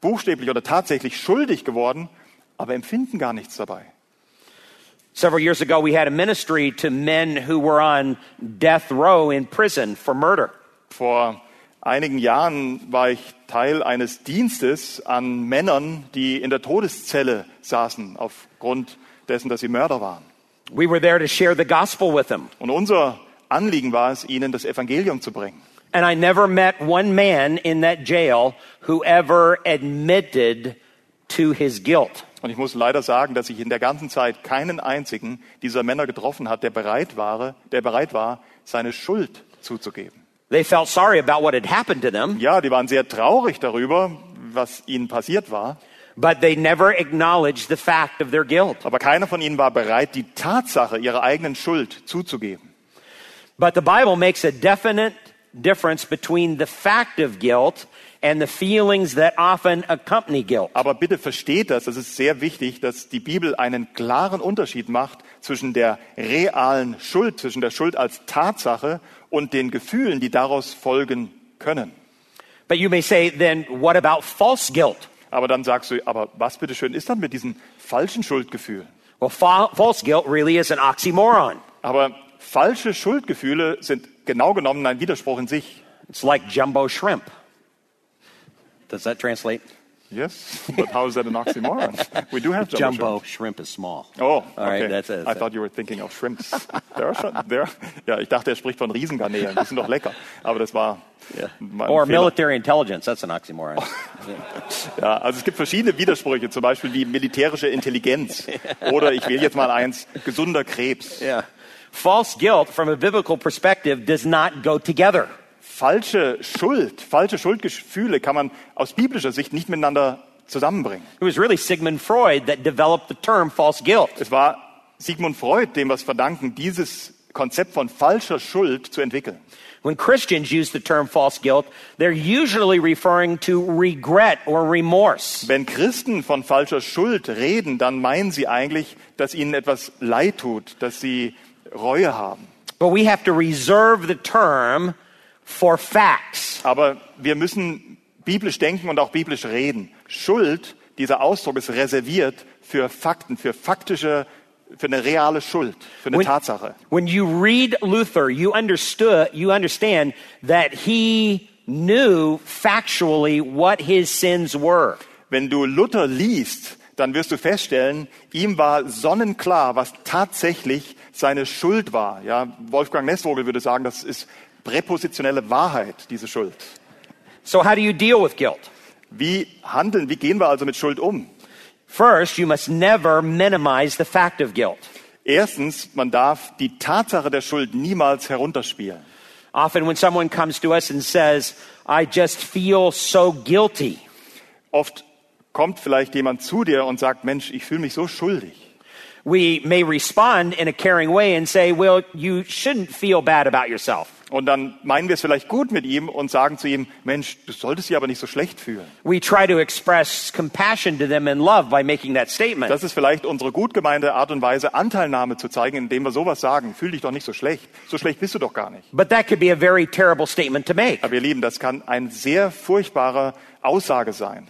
buchstäblich oder tatsächlich schuldig geworden, aber empfinden gar nichts dabei.
Several years ago, we had a ministry to men who were on death row in prison for murder.
Vor einigen Jahren war ich Teil eines Dienstes an Männern, die in der Todeszelle saßen, aufgrund dessen, dass sie Mörder waren.
We were there to share the gospel with them.
Und unser Anliegen war es, ihnen das Evangelium zu bringen.
And I never met one man in that jail who ever admitted to his guilt.
Und ich muss leider sagen, dass ich in der ganzen Zeit keinen einzigen dieser Männer getroffen hat, der bereit war, der bereit war, seine Schuld zuzugeben.
They felt sorry about what had happened to them,
Ja, die waren sehr traurig darüber, was ihnen passiert war.
But they never acknowledged the fact of their guilt.
Aber keiner von ihnen war bereit, die Tatsache ihrer eigenen Schuld zuzugeben.
But the Bible makes a definite difference between the fact of guilt and the feelings that often accompany guilt.
Aber bitte versteht das, das ist sehr wichtig, dass die Bibel einen klaren Unterschied macht zwischen der realen Schuld, zwischen der Schuld als Tatsache und den Gefühlen, die daraus folgen können.
But you may say, then what about false guilt?
Aber dann sagst du, aber was bitteschön ist dann mit diesen falschen Schuldgefühlen?
Well, fa- false guilt really is an oxymoron.
Aber falsche Schuldgefühle sind genau genommen ein Widerspruch in sich.
It's like jumbo shrimp. Does that translate?
Yes, but how is that an oxymoron? We do have jumbo,
Jumbo
shrimp.
shrimp is small.
Oh,
All right,
okay.
that's it.
I thought you were thinking of shrimps. <laughs> There are schon, there. Ja, ich dachte, er spricht von Riesengarnelen. Die sind doch lecker. Aber das war
Yeah. Or
Fehler.
military intelligence. That's an oxymoron. <laughs>
Ja, also es gibt verschiedene Widersprüche, zum Beispiel wie militärische Intelligenz. <laughs> Oder ich wähle jetzt mal eins, gesunder Krebs.
yeah. False guilt, from a biblical perspective, does not go together.
Falsche Schuld, falsche Schuldgefühle kann man aus biblischer Sicht nicht miteinander zusammenbringen.
It was really Sigmund Freud that developed the term false guilt.
Es war Sigmund Freud, dem wir es verdanken, dieses Konzept von falscher Schuld zu entwickeln.
When Christians use the term false guilt, they're usually referring to regret or remorse.
Wenn Christen von falscher Schuld reden, dann meinen sie eigentlich, dass ihnen etwas leid tut, dass sie Reue haben.
But we have to reserve the term for facts.
Aber wir müssen biblisch denken und auch biblisch reden. Schuld, dieser Ausdruck ist reserviert für Fakten, für faktische, für eine reale Schuld, für eine
When-
Tatsache.
When you read Luther, you understood, you understand that he knew factually what his sins were.
Wenn du Luther liest, dann wirst du feststellen, ihm war sonnenklar, was tatsächlich seine Schuld war. Ja, Wolfgang Nessvogel würde sagen, das ist präpositionelle Wahrheit, diese Schuld.
So how do you deal with guilt?
Wie handeln, wie gehen wir also mit Schuld um?
First, you must never minimize the fact of guilt.
Erstens, man darf die Tatsache der Schuld niemals herunterspielen.
Often when someone comes to us and says, I just feel so guilty,
Oft kommt vielleicht jemand zu dir und sagt, Mensch, ich fühle mich so schuldig.
we may respond in a caring way and say, well, you shouldn't feel bad about yourself.
Und dann meinen wir es vielleicht gut mit ihm und sagen zu ihm, Mensch, du solltest dich aber nicht so schlecht fühlen.
We try to express compassion to them and love by making that statement.
Das ist vielleicht unsere gut gemeinte Art und Weise, Anteilnahme zu zeigen, indem wir sowas sagen. Fühl dich doch nicht so schlecht. So schlecht bist du doch gar nicht.
But that could be a very terrible statement to make
Aber ihr Lieben, das kann eine sehr furchtbare Aussage sein.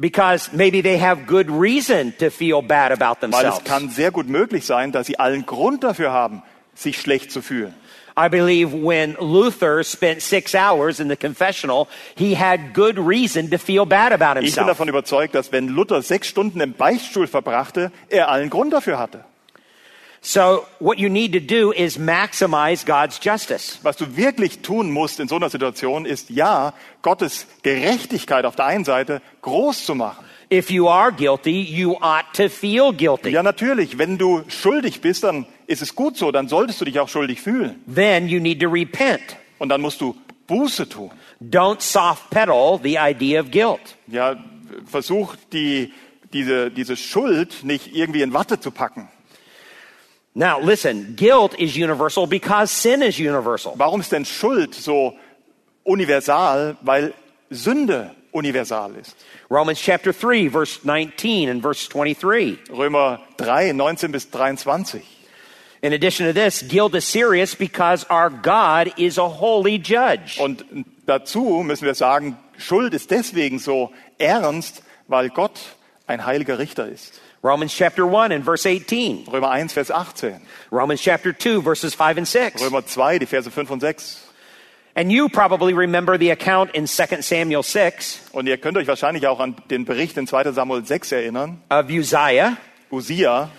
because maybe they have good reason to feel bad about
Weil
themselves.
es kann sehr gut möglich sein, dass sie allen Grund dafür haben, sich schlecht zu fühlen.
I believe when Luther spent six hours in the confessional, he had good reason to feel bad about
Ich bin
himself.
davon überzeugt, dass wenn Luther sechs Stunden im Beichtstuhl verbrachte, er allen Grund dafür hatte.
So what you need to do is maximize God's justice.
Was du wirklich tun musst in so einer Situation ist, ja, Gottes Gerechtigkeit auf der einen Seite groß zu machen.
If you are guilty, you ought to feel guilty.
Ja, natürlich, wenn du schuldig bist, dann ist es gut so, dann solltest du dich auch schuldig fühlen.
Then you need to repent.
Und dann musst du Buße tun.
Don't soft pedal the idea of guilt.
Ja, versuch die, diese, diese Schuld nicht irgendwie in Watte zu packen.
Now listen, guilt is universal because sin is universal.
Warum ist denn Schuld so universal? Weil Sünde universal ist.
Romans chapter 3 verse 19 and verse 23.
Römer 3, 19 bis 23.
In addition to this, guilt is serious because our God is a holy judge.
Und dazu müssen wir sagen, Schuld ist deswegen so ernst, weil Gott ein heiliger Richter ist.
Romans chapter 1 and verse 18.
Römer 1, Vers 18.
Romans chapter 2 verses 5 and 6.
Römer 2, die Verse 5 und 6.
And you probably remember the account in 2 Samuel 6
Und ihr könnt euch wahrscheinlich auch an den Bericht in 2 Samuel 6 erinnern.
of Uzziah.
Usia,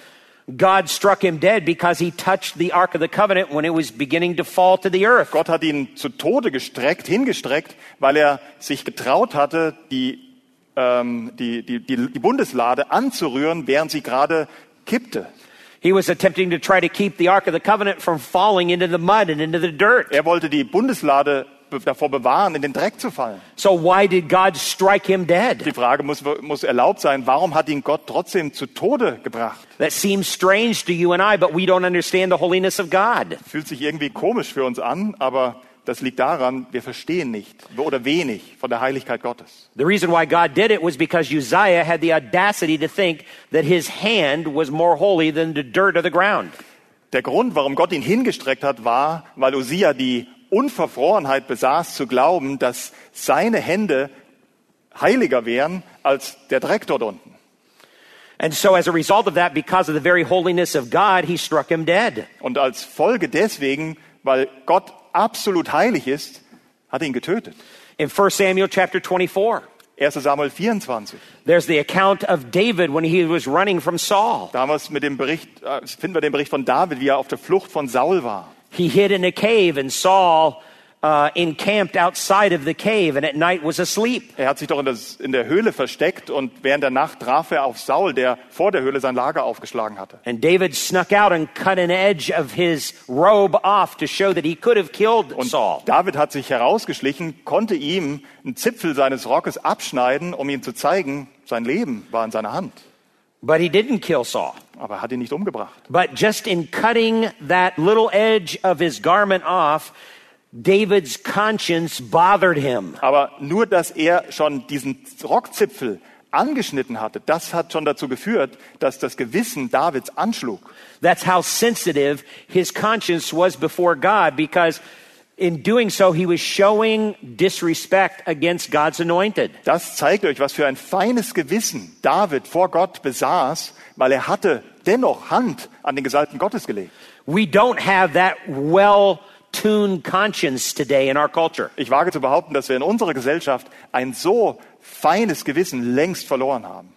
God struck him dead because he touched the Ark of the Covenant when it was beginning to fall to the earth.
Gott hat ihn zu Tode gestreckt, hingestreckt, weil er sich getraut hatte, die, ähm, die, die, die, die Bundeslade anzurühren, während sie gerade kippte.
He was attempting to try to keep the Ark of the Covenant from falling into the mud and into the dirt.
Er wollte die Bundeslade davor bewahren, in den Dreck zu fallen.
So why did God strike him dead?
Die Frage muss, muss erlaubt sein, warum hat ihn Gott trotzdem zu Tode gebracht?
That seems strange to you and I, but we don't understand the holiness of God.
Fühlt sich irgendwie komisch für uns an, aber das liegt daran, wir verstehen nicht oder wenig von der Heiligkeit Gottes.
The reason why God did it was because Uzziah had the audacity to think that his hand was more holy than the dirt of the ground.
Der Grund, warum Gott ihn hingestreckt hat, war, weil Usia die Unverfrorenheit besaß, zu glauben, dass seine Hände heiliger wären als der Dreck dort unten.
And so, as a result of that, because of the very holiness of God, he struck him dead.
Und als Folge deswegen, weil Gott absolut heilig ist, hat ihn getötet.
In 1 Samuel chapter 24,
1 Samuel 24.
there's the account of David when he was running from Saul.
Damals mit dem Bericht, äh, finden wir den Bericht von David, wie er auf der Flucht von Saul war.
He hid in a cave, and Saul uh, encamped outside of the cave, and at night was asleep.
Er hat sich doch in, das, in der Höhle versteckt und während der Nacht traf er auf Saul, der vor der Höhle sein Lager aufgeschlagen hatte.
And David snuck out and cut an edge of his robe off to show that he could have killed
Und
Saul.
David hat sich herausgeschlichen, konnte ihm einen Zipfel seines Rockes abschneiden, um ihm zu zeigen, sein Leben war in seiner Hand.
But he didn't kill Saul.
Aber er hat ihn nicht umgebracht.
But just in cutting that little edge of his garment off, David's conscience bothered him.
Aber nur, dass er schon diesen Rockzipfel angeschnitten hatte, das hat schon dazu geführt, dass das Gewissen Davids anschlug.
That's how sensitive his conscience was before God because in doing so, he was showing disrespect against God's anointed.
Das zeigt euch, was für ein feines Gewissen David vor Gott besaß, weil er hatte dennoch Hand an den Gesalbten Gottes gelegt.
We don't have that well tuned conscience today in our culture.
Ich wage zu behaupten, dass wir in unserer Gesellschaft ein so feines Gewissen längst verloren haben.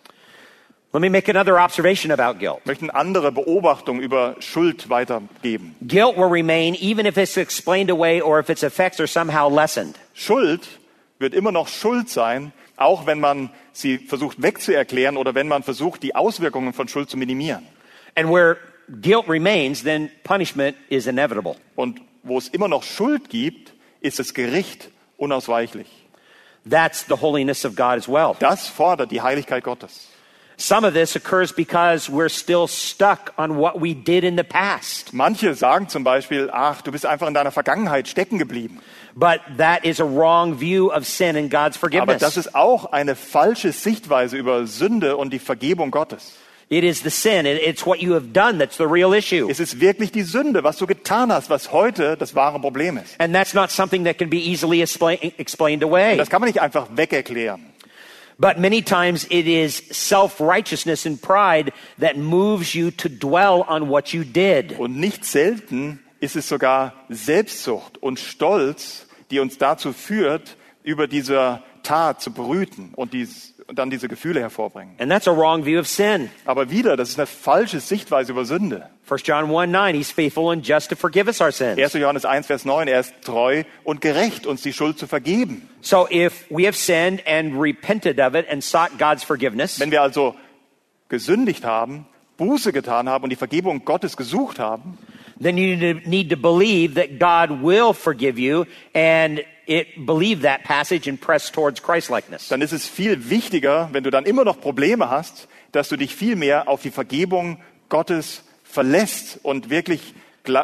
Let me make another observation about guilt.
Ich möchte eine andere Beobachtung über Schuld weitergeben.
Guilt will remain even if it's explained away or if its effects are somehow lessened.
Schuld wird immer noch Schuld sein, auch wenn man sie versucht wegzuerklären oder wenn man versucht, die Auswirkungen von Schuld zu minimieren.
And where guilt remains, then punishment is inevitable.
Und wo es immer noch Schuld gibt, ist das Gericht unausweichlich.
That's the holiness of God as well.
Das fordert die Heiligkeit Gottes.
Some of this occurs because we're still stuck on what we did in the past.
Manche sagen zum Beispiel, ach, du bist einfach in deiner Vergangenheit stecken geblieben.
But that is a wrong view of sin and God's
Aber
forgiveness.
das ist auch eine falsche Sichtweise über Sünde und die Vergebung Gottes.
It is the sin. It- It's what you have done that's the real issue.
Es ist wirklich die Sünde, was du getan hast, was heute das wahre Problem ist.
And that's not something that can be easily explain, explained away.
Das kann man nicht einfach wegerklären.
But many times it is self righteousness and pride that moves you to dwell on what you did.
Und nicht selten ist es sogar Selbstsucht und Stolz, die uns dazu führt, über dieser Tat zu brüten und, dies, dann diese Gefühle hervorbringen.
And that's a wrong view of sin.
Aber wieder, das ist eine falsche Sichtweise über Sünde.
1 John 1 9, he's faithful and just to forgive us our sins.
1. Johannes 1, Vers 9, er ist treu und gerecht, uns die Schuld zu vergeben.
So if we have sinned and repented of it and sought God's forgiveness,
Wenn wir also gesündigt haben, Buße getan haben und die Vergebung Gottes gesucht haben,
then you need to- need to believe that God will forgive you and it, believe that passage and press towards Christlikeness.
dann ist es viel wichtiger, wenn du dann immer noch Probleme hast, dass du dich viel mehr auf die Vergebung Gottes verlässt und wirklich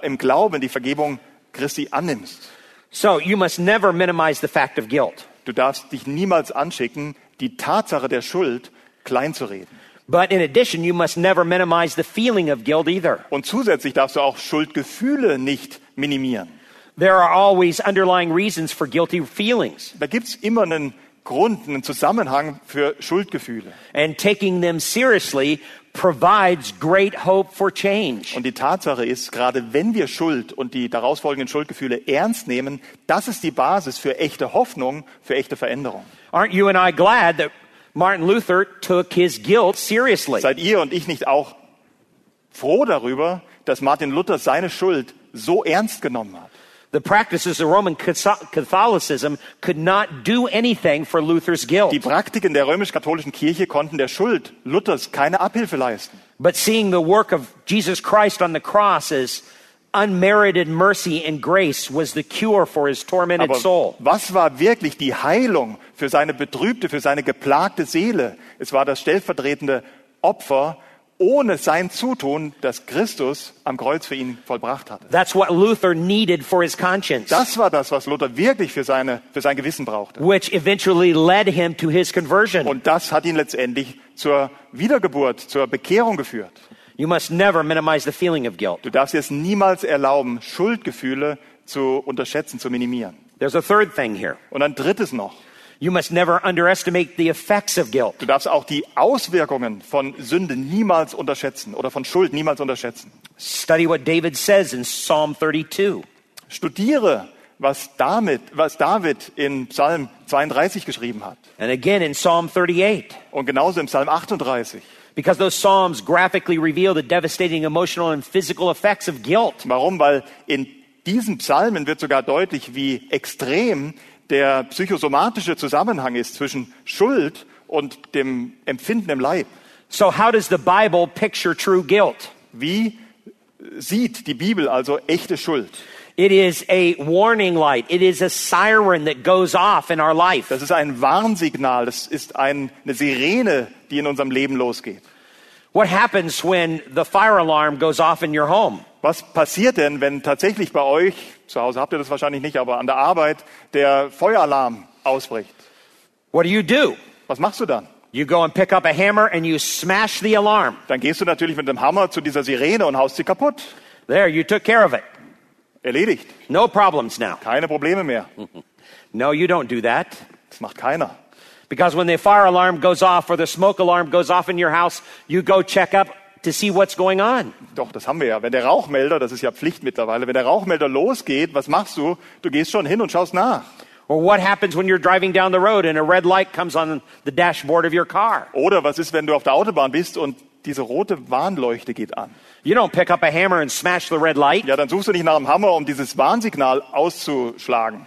im Glauben die Vergebung Christi annimmst.
So you must never minimize the fact of guilt.
Du darfst dich niemals anschicken, die Tatsache der Schuld klein zu reden.
But in addition, you must never minimize the feeling of guilt either.
Und zusätzlich darfst du auch Schuldgefühle nicht minimieren.
There are always underlying reasons for guilty feelings,
Da gibt's immer einen Grund, einen Zusammenhang für Schuldgefühle.
and taking them seriously provides great hope for change.
Und die Tatsache ist, gerade wenn wir Schuld und die daraus folgenden Schuldgefühle ernst nehmen, das ist die Basis für echte Hoffnung, für echte Veränderung.
Aren't you and I glad that Martin Luther took his guilt seriously?
Seid ihr und ich nicht auch froh darüber, dass Martin Luther seine Schuld so ernst genommen hat?
The practices of Roman Catholicism could not do anything for Luther's guilt.
Die Praktiken der römisch-katholischen Kirche konnten der Schuld Luthers keine Abhilfe leisten.
But seeing the work of Jesus Christ on the cross as unmerited mercy and grace was the cure for his tormented
Aber
soul.
was war wirklich die Heilung für seine betrübte, für seine geplagte Seele? Es war das stellvertretende Opfer ohne sein Zutun, das Christus am Kreuz für ihn vollbracht hatte.
That's what Luther needed for his conscience,
Das war das, was Luther wirklich für, seine, für sein Gewissen brauchte.
which eventually led him to his conversion.
Und das hat ihn letztendlich zur Wiedergeburt, zur Bekehrung geführt.
You must never minimize the feeling of guilt.
Du darfst es niemals erlauben, Schuldgefühle zu unterschätzen, zu minimieren.
There's a third thing here.
Und ein drittes noch.
You must never underestimate the effects of guilt.
Du darfst auch die Auswirkungen von Sünde niemals unterschätzen oder von Schuld niemals unterschätzen.
Study what David says in Psalm 32.
Studiere, was, damit, was David in Psalm 32 geschrieben hat.
And again in Psalm 38.
Und genauso im Psalm 38.
Because those Psalms graphically reveal the devastating emotional and physical effects of guilt.
Warum? Weil in diesen Psalmen wird sogar deutlich, wie extrem der psychosomatische Zusammenhang ist zwischen Schuld und dem Empfinden im Leib.
So, how does the Bible picture true guilt?
Wie sieht die Bibel also echte Schuld?
It is a warning light. It is a siren that goes off in our life.
Das ist ein Warnsignal, das ist ein, eine Sirene, die in unserem Leben losgeht.
What happens when the fire alarm goes off in your home?
Was passiert denn, wenn tatsächlich bei euch, zu Hause habt ihr das wahrscheinlich nicht, aber an der Arbeit der Feueralarm ausbricht?
What do you do?
Was machst du dann?
You go and pick up a hammer and you smash the alarm.
Dann gehst du natürlich mit dem Hammer zu dieser Sirene und haust sie kaputt.
There, you took care of it.
Erledigt.
No problems now.
Keine Probleme mehr. <laughs>
No, you don't do that.
Das macht keiner.
Because when the fire alarm goes off or the smoke alarm goes off in your house, you go check up to see what's going on.
Doch, das haben wir ja. Wenn der Rauchmelder, das ist ja Pflicht mittlerweile, wenn der Rauchmelder losgeht, was machst du? Du gehst schon hin und schaust nach.
Or what happens when you're driving down the road and a red light comes on the dashboard of your car?
Oder was ist, wenn du auf der Autobahn bist und diese rote Warnleuchte geht an?
You don't pick up a hammer and smash the red light.
Ja, dann suchst du nicht nach einem Hammer, um dieses Warnsignal auszuschlagen.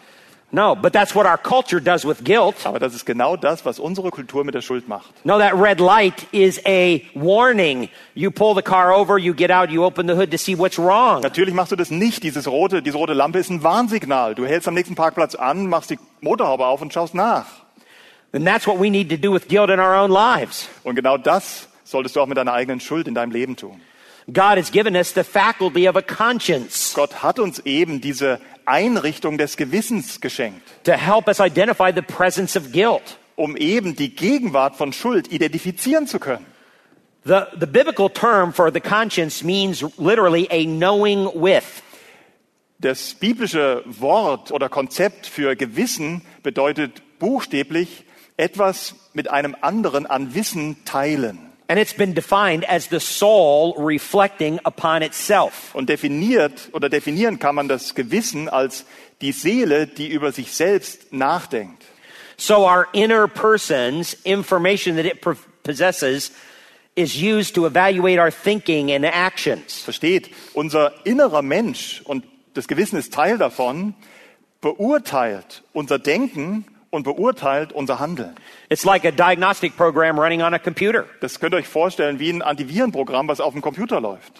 No, but that's what our culture does with guilt.
Aber das ist genau das, was unsere Kultur mit der Schuld macht.
No, that red light is a warning. You pull the car over, you get out, you open the hood to see what's wrong.
Natürlich machst du das nicht. Dieses rote, diese rote Lampe ist ein Warnsignal. Du hältst am nächsten Parkplatz an, machst die Motorhaube auf und schaust nach.
And that's what we need to do with guilt in our own lives.
Und genau das solltest du auch mit deiner eigenen Schuld in deinem Leben tun.
God has given us the faculty of a conscience
Gott hat uns eben diese Einrichtung des Gewissens geschenkt,
to help us identify the presence of guilt.
um eben die Gegenwart von Schuld identifizieren zu können.
The, the biblical term for the conscience means literally a knowing with.
Das biblische Wort oder Konzept für Gewissen bedeutet buchstäblich etwas mit einem anderen an Wissen teilen.
And it's been defined as the soul reflecting upon itself.
Und definiert oder definieren kann man das Gewissen als die Seele, die über sich selbst nachdenkt.
So our inner person's information that it possesses is used to evaluate our thinking and actions.
Versteht, unser innerer Mensch, und das Gewissen ist Teil davon, beurteilt unser Denken und beurteilt unser Handeln.
It's like a diagnostic program running on a computer.
Das könnt ihr euch vorstellen wie ein Antivirenprogramm, was auf dem Computer läuft.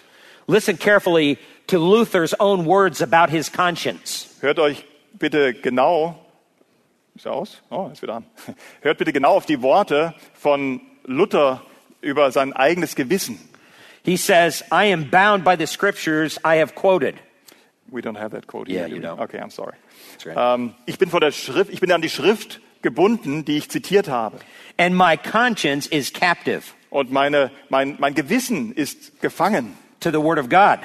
Listen carefully to Luther's own words about his conscience.
Hört euch bitte genau, ist er aus? Oh, ist wieder an. <laughs> Hört bitte genau auf die Worte von Luther über sein eigenes Gewissen.
He says, I am bound by the scriptures I have quoted.
We don't have that quote
Yeah,
here. do
you
we?
don't.
Okay, I'm sorry. Ähm, ich bin vor der Schrift, ich bin an die Schrift gebunden, die ich zitiert habe.
And my conscience is captive
Und meine, mein, mein Gewissen ist gefangen
to the word of God.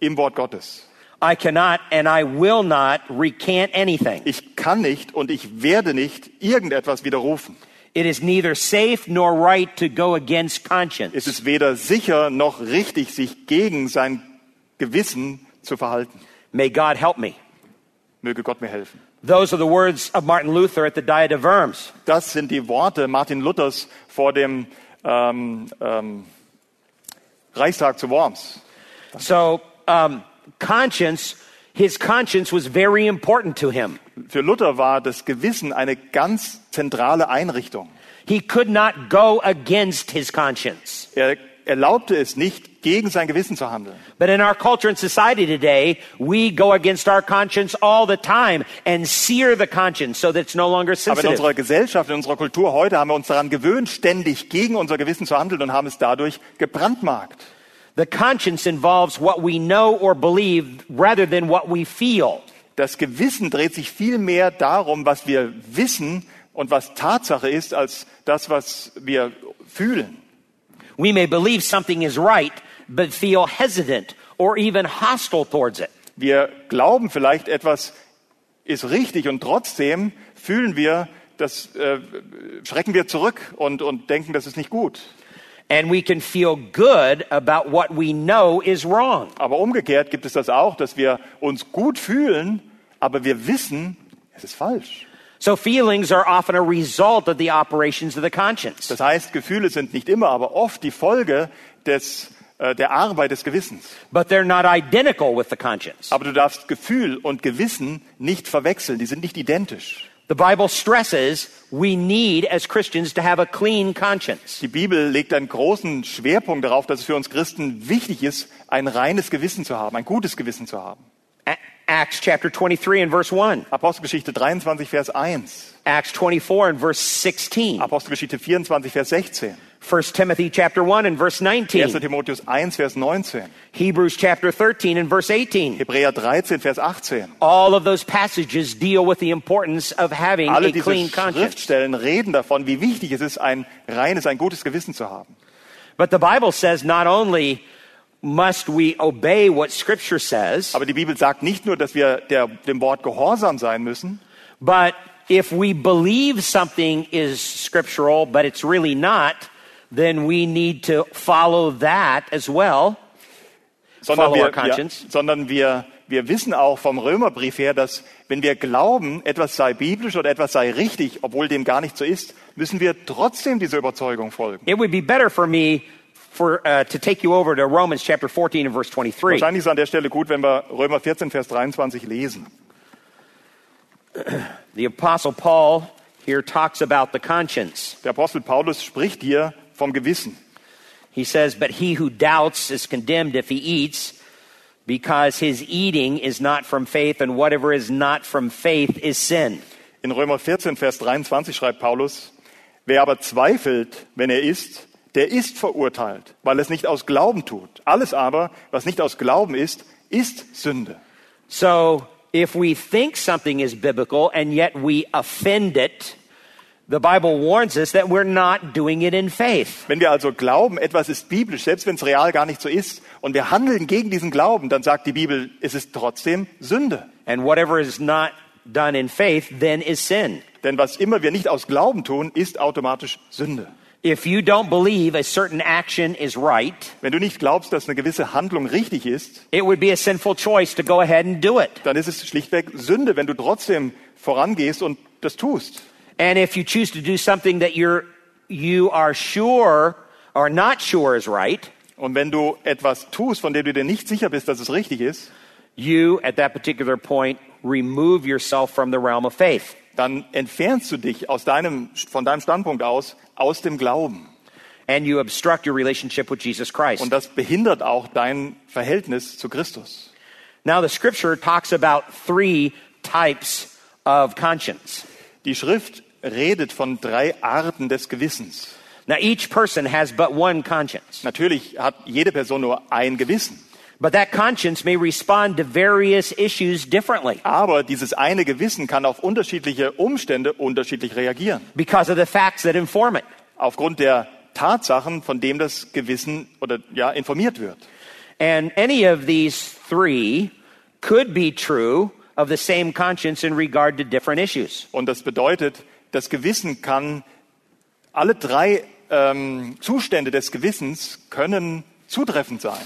im Wort Gottes.
I cannot and I will not recant anything.
Ich kann nicht und ich werde nicht irgendetwas widerrufen.
It is neither safe nor right to go against
Es
conscience.
ist weder sicher noch richtig, sich gegen sein Gewissen zu verhalten.
May God help me.
Möge Gott mir helfen.
Those are the words of Martin Luther at the Diet of Worms.
Das sind die Worte Martin Luthers vor dem ähm, ähm, Reichstag zu Worms.
So, um, conscience, his conscience was very important to him.
Für Luther war das Gewissen eine ganz zentrale Einrichtung.
He could not go against his conscience.
Er erlaubte es nicht, gegen sein Gewissen zu handeln.
But in our culture and society today, we go against our conscience all the time and sear the conscience so that it's no longer
Aber in
sensitive.
unserer Gesellschaft, in unserer Kultur heute haben wir uns daran gewöhnt, ständig gegen unser Gewissen zu handeln und haben es dadurch gebrandmarkt.
The conscience involves what we know or believe rather than what we feel.
Das Gewissen dreht sich viel mehr darum, was wir wissen und was Tatsache ist, als das, was wir fühlen.
We may believe something is right, but feel hesitant or even hostile towards it.
Wir glauben vielleicht, etwas ist richtig und trotzdem fühlen wir, das äh, schrecken wir zurück und, und denken, das ist nicht gut.
And we can feel good about what we know is wrong.
Aber umgekehrt gibt es das auch, dass wir uns gut fühlen, aber wir wissen, es ist falsch.
So feelings are often a result of the operations of the conscience.
Das heißt, Gefühle sind nicht immer, aber oft die Folge des, äh, der Arbeit des Gewissens.
But they're not identical with the conscience.
Aber du darfst Gefühl und Gewissen nicht verwechseln, die sind nicht identisch.
The Bible stresses we need as Christians to have a clean conscience.
Die Bibel legt einen großen Schwerpunkt darauf, dass es für uns Christen wichtig ist, ein reines Gewissen zu haben, ein gutes Gewissen zu haben.
Acts chapter 23 and verse 1.
Apostelgeschichte 23, Vers 1.
Acts 24 and verse 16.
Apostelgeschichte 24, Vers 16.
1 Timothy chapter 1 and verse
1.
19.
Timotheus 1, Vers 19.
Hebrews chapter 13 and verse 18.
Hebräer 13, Vers 18.
All of those passages deal with the importance of having
Alle
a
diese
clean conscience.
Schriftstellen reden davon, wie wichtig es ist, ein reines, ein gutes Gewissen zu haben.
But the Bible says not only must we obey what scripture says,
Aber die Bibel sagt nicht nur, dass wir der, dem Wort gehorsam sein müssen,
but if we believe something is scriptural but it's really not, then we need to follow that as well.
sondern,
Follow our
wir,
conscience.
wir, sondern wir, wir wissen auch vom Römerbrief her, dass wenn wir glauben, etwas sei biblisch oder etwas sei richtig, obwohl dem gar nicht so ist, müssen wir trotzdem dieser Überzeugung folgen.
It would be better for me for, uh, to take you over to Romans chapter 14 and verse 23.
Wahrscheinlich ist es an der Stelle gut, wenn wir Römer 14, Vers 23 lesen.
The apostle Paul here talks about the conscience.
Der Apostel Paulus spricht hier vom Gewissen.
He says, But he who doubts is condemned if he eats, because his eating is not from faith, and whatever is not from faith is sin.
In Römer 14, Vers 23 schreibt Paulus, wer aber zweifelt, wenn er isst, der ist verurteilt, weil es nicht aus Glauben tut. Alles aber, was nicht aus Glauben ist, ist Sünde.
So if we think something is biblical and yet we offend it, the Bible warns us that we're not doing it in faith.
Wenn wir also glauben, etwas ist biblisch, selbst wenn es real gar nicht so ist, und wir handeln gegen diesen Glauben, dann sagt die Bibel, es ist trotzdem Sünde.
And whatever is not done in faith then is sin.
Denn was immer wir nicht aus Glauben tun, ist automatisch Sünde.
If you don't believe a certain action is right,
Wenn du nicht glaubst, dass eine gewisse Handlung richtig ist,
it would be a sinful choice to go ahead and do it.
dann ist es schlichtweg Sünde, wenn du trotzdem vorangehst und das tust.
And if you choose to do something that you're you are sure or not sure is right,
Und wenn du etwas tust, von dem du dir nicht sicher bist, dass es richtig ist,
you at that particular point remove yourself from the realm of faith.
Dann entfernst du dich aus deinem, von deinem Standpunkt aus aus dem Glauben.
And you obstruct your relationship with Jesus Christ.
Und das behindert auch dein Verhältnis zu Christus.
Now, the scripture talks about three types of conscience.
Die Schrift redet von drei Arten des Gewissens.
Now, each person has but one conscience,
Natürlich hat jede Person nur ein Gewissen.
But that conscience may respond to various issues differently
Aber dieses eine Gewissen kann auf unterschiedliche Umstände unterschiedlich reagieren.
because of the facts that inform it.
Aufgrund der Tatsachen, von dem das Gewissen oder ja informiert wird.
And any of these three could be true of the same conscience in regard to different issues.
Und das bedeutet, das Gewissen kann alle drei ähm, Zustände des Gewissens können zutreffend sein.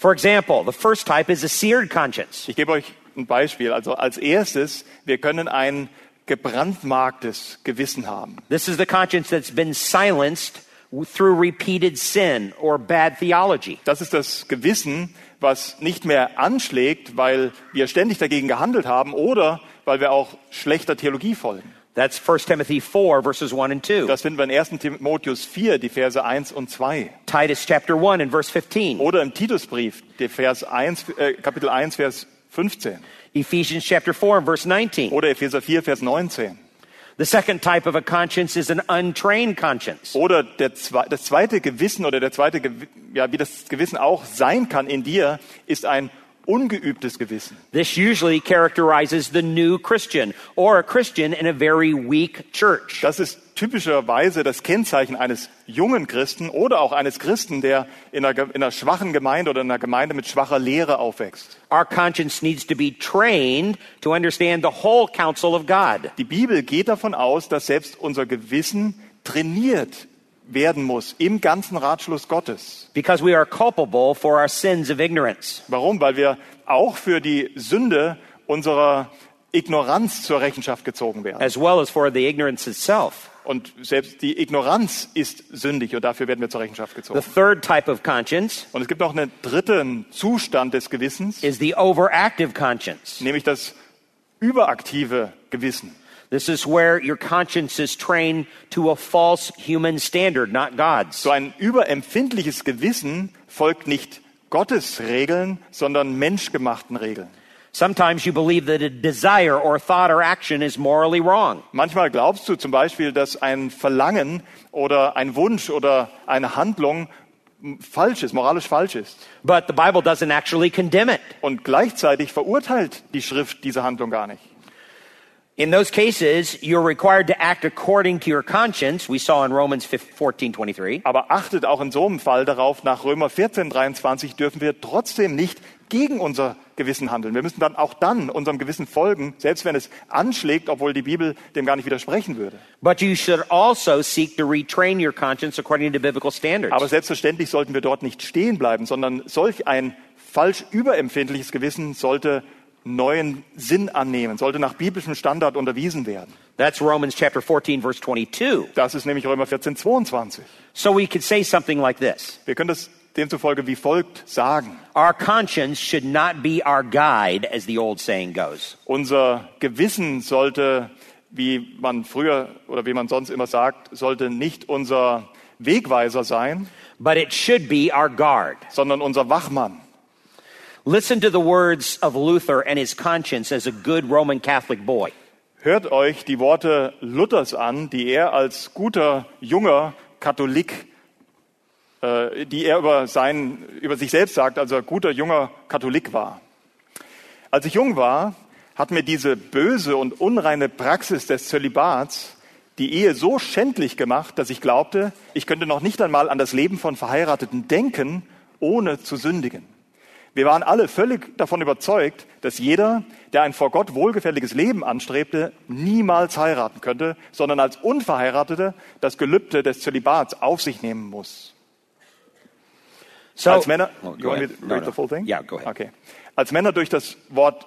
For example, the first type is a seared conscience.
Ich gebe euch ein Beispiel. Also als erstes, wir können ein gebrandmarktes Gewissen haben.
This is the conscience that's been silenced through repeated sin or bad theology.
Das ist das Gewissen, was nicht mehr anschlägt, weil wir ständig dagegen gehandelt haben oder weil wir auch schlechter Theologie folgen.
That's 1 Timothy 4, verses 1 and 2.
Das finden wir in 1. Timotheus 4, die Verse 1 und 2.
Titus chapter 1 and verse 15.
Oder im Titusbrief, der Vers 1, äh, Kapitel 1, Vers 15.
Ephesians chapter 4 and verse 19.
Oder Epheser 4, Vers 19.
The second type of a conscience is an untrained conscience.
Oder der, zwe- das zweite Gewissen oder der zweite, Gewi- ja, wie das Gewissen auch sein kann in dir, ist ein ungeübtes Gewissen.
This usually characterizes the new Christian or a Christian in a very weak church.
Das ist typischerweise das Kennzeichen eines jungen Christen oder auch eines Christen, der in einer, in einer schwachen Gemeinde oder in einer Gemeinde mit schwacher Lehre aufwächst.
Our conscience needs to be trained to understand the whole counsel of God.
Die Bibel geht davon aus, dass selbst unser Gewissen trainiert werden muss im ganzen Ratschluss Gottes.
Because we are culpable for our sins of ignorance.
Warum? Weil wir auch für die Sünde unserer Ignoranz zur Rechenschaft gezogen werden.
as well as for the ignorance itself.
Und selbst die Ignoranz ist sündig und dafür werden wir zur Rechenschaft
The
gezogen.
third type of conscience
Und es gibt noch einen dritten Zustand des Gewissens,
is the overactive conscience.
nämlich das überaktive Gewissen.
This is where your conscience is trained to a false human standard, not God's.
So ein überempfindliches Gewissen folgt nicht Gottes Regeln, sondern menschgemachten Regeln.
Sometimes you believe that a desire or thought or action is morally wrong.
Manchmal glaubst du zum Beispiel, dass ein Verlangen oder ein Wunsch oder eine Handlung falsch ist, moralisch falsch ist.
But the Bible doesn't actually condemn it.
Und gleichzeitig verurteilt die Schrift diese Handlung gar nicht.
In those cases, you're required to act according to your conscience. We saw in Romans 14 23.
Aber achtet auch in so einem Fall darauf, nach Römer 14, 23 dürfen wir trotzdem nicht gegen unser Gewissen handeln. Wir müssen dann auch dann unserem Gewissen folgen, selbst wenn es anschlägt, obwohl die Bibel dem gar nicht widersprechen würde.
But you should also seek to retrain your conscience according to biblical standards.
Aber selbstverständlich sollten wir dort nicht stehen bleiben, sondern solch ein falsch überempfindliches Gewissen sollte neuen Sinn annehmen, sollte nach biblischem Standard unterwiesen werden.
That's Romans chapter 14 verse 22.
Das ist nämlich Römer 14, 22.
So we could say something like this.
Wir können das demzufolge wie folgt sagen.
Our conscience should not be our guide, as the old saying goes.
Unser Gewissen sollte, wie man früher oder wie man sonst immer sagt, sollte nicht unser Wegweiser sein,
But it should be our guard.
sondern unser Wachmann.
Listen to the words of Luther and his conscience as a good Roman Catholic boy.
Hört euch die Worte Luthers an, die er als guter junger Katholik äh, die er über, sein, über sich selbst sagt, als er guter junger Katholik war. Als ich jung war, hat mir diese böse und unreine Praxis des Zölibats die Ehe so schändlich gemacht, dass ich glaubte, ich könnte noch nicht einmal an das Leben von Verheirateten denken, ohne zu sündigen. Wir waren alle völlig davon überzeugt, dass jeder, der ein vor Gott wohlgefälliges Leben anstrebte, niemals heiraten könnte, sondern als Unverheiratete das Gelübde des Zölibats auf sich nehmen muss.
So,
als Männer,
Oh,
you
go
want me
ahead.
to
No,
read
no.
the full thing?
Yeah, go ahead.
Okay. Als Männer durch das Wort,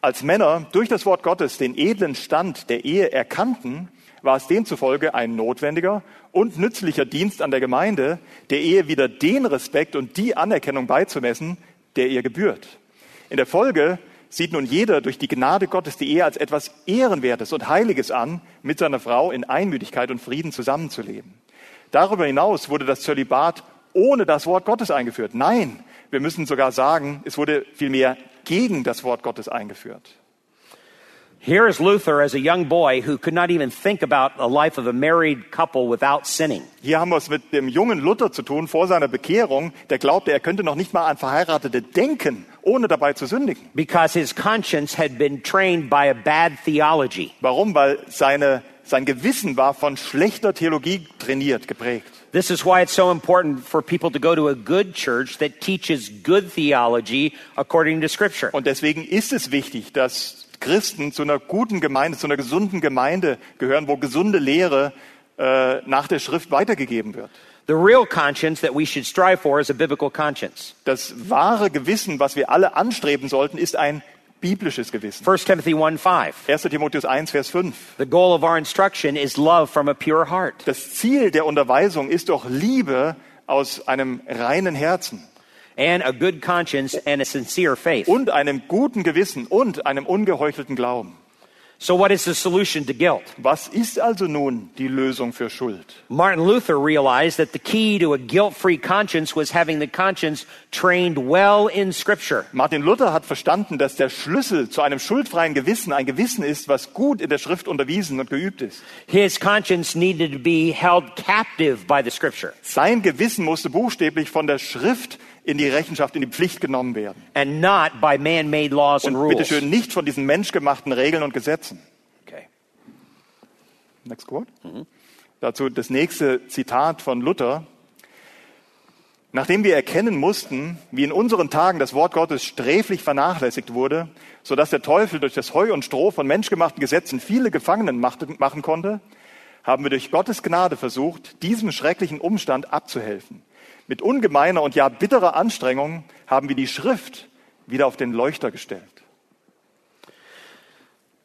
als Männer durch das Wort Gottes den edlen Stand der Ehe erkannten, war es demzufolge ein notwendiger und nützlicher Dienst an der Gemeinde, der Ehe wieder den Respekt und die Anerkennung beizumessen, der ihr gebührt. In der Folge sieht nun jeder durch die Gnade Gottes die Ehe als etwas Ehrenwertes und Heiliges an, mit seiner Frau in Einmütigkeit und Frieden zusammenzuleben. Darüber hinaus wurde das Zölibat ohne das Wort Gottes eingeführt. Nein, wir müssen sogar sagen, es wurde vielmehr gegen das Wort Gottes eingeführt.
Here is Luther as a young boy who could not even think about the life of a married couple without sinning.
Hier haben wir es mit dem jungen Luther zu tun vor seiner Bekehrung, der glaubte, er könnte noch nicht mal an Verheiratete denken, ohne dabei zu sündigen.
because his conscience had been trained by a bad theology.
Warum? Weil seine, sein Gewissen war von schlechter Theologie trainiert, geprägt.
This is why it's so important for people to go to a good church that teaches good theology according to Scripture.
Und deswegen ist es wichtig, dass Christen zu einer guten Gemeinde, zu einer gesunden Gemeinde gehören, wo gesunde Lehre äh, nach der Schrift weitergegeben wird.
The real conscience that we should strive for is a biblical conscience.
Das wahre Gewissen, was wir alle anstreben sollten, ist ein biblisches Gewissen.
1 Timothy 1 5.
1. Timotheus 1, Vers 5.
The goal of our instruction is love from a pure heart.
Das Ziel der Unterweisung ist doch Liebe aus einem reinen Herzen
and a good conscience and a sincere faith.
und einem guten Gewissen und einem ungeheuchelten Glauben.
So, what is the solution to guilt?
Was ist also nun die Lösung für Schuld?
Martin Luther realized that the key to a guilt free conscience was having the conscience trained well in Scripture.
Martin Luther hat verstanden, dass der Schlüssel zu einem schuldfreien Gewissen ein Gewissen ist, was gut in der Schrift unterwiesen und geübt ist.
His conscience needed to be held captive by the Scripture
Sein Gewissen musste buchstäblich von der Schrift in die Rechenschaft, in die Pflicht genommen werden.
and not by man made laws and
Und
rules.
bitteschön nicht von diesen menschgemachten Regeln und Gesetzen.
Okay.
Next quote. Dazu das nächste Zitat von Luther. Nachdem wir erkennen mussten, wie in unseren Tagen das Wort Gottes sträflich vernachlässigt wurde, so dass der Teufel durch das Heu und Stroh von menschgemachten Gesetzen viele Gefangenen machen konnte, haben wir durch Gottes Gnade versucht, diesem schrecklichen Umstand abzuhelfen. Mit ungemeiner und ja bitterer Anstrengung haben wir die Schrift wieder auf den Leuchter gestellt.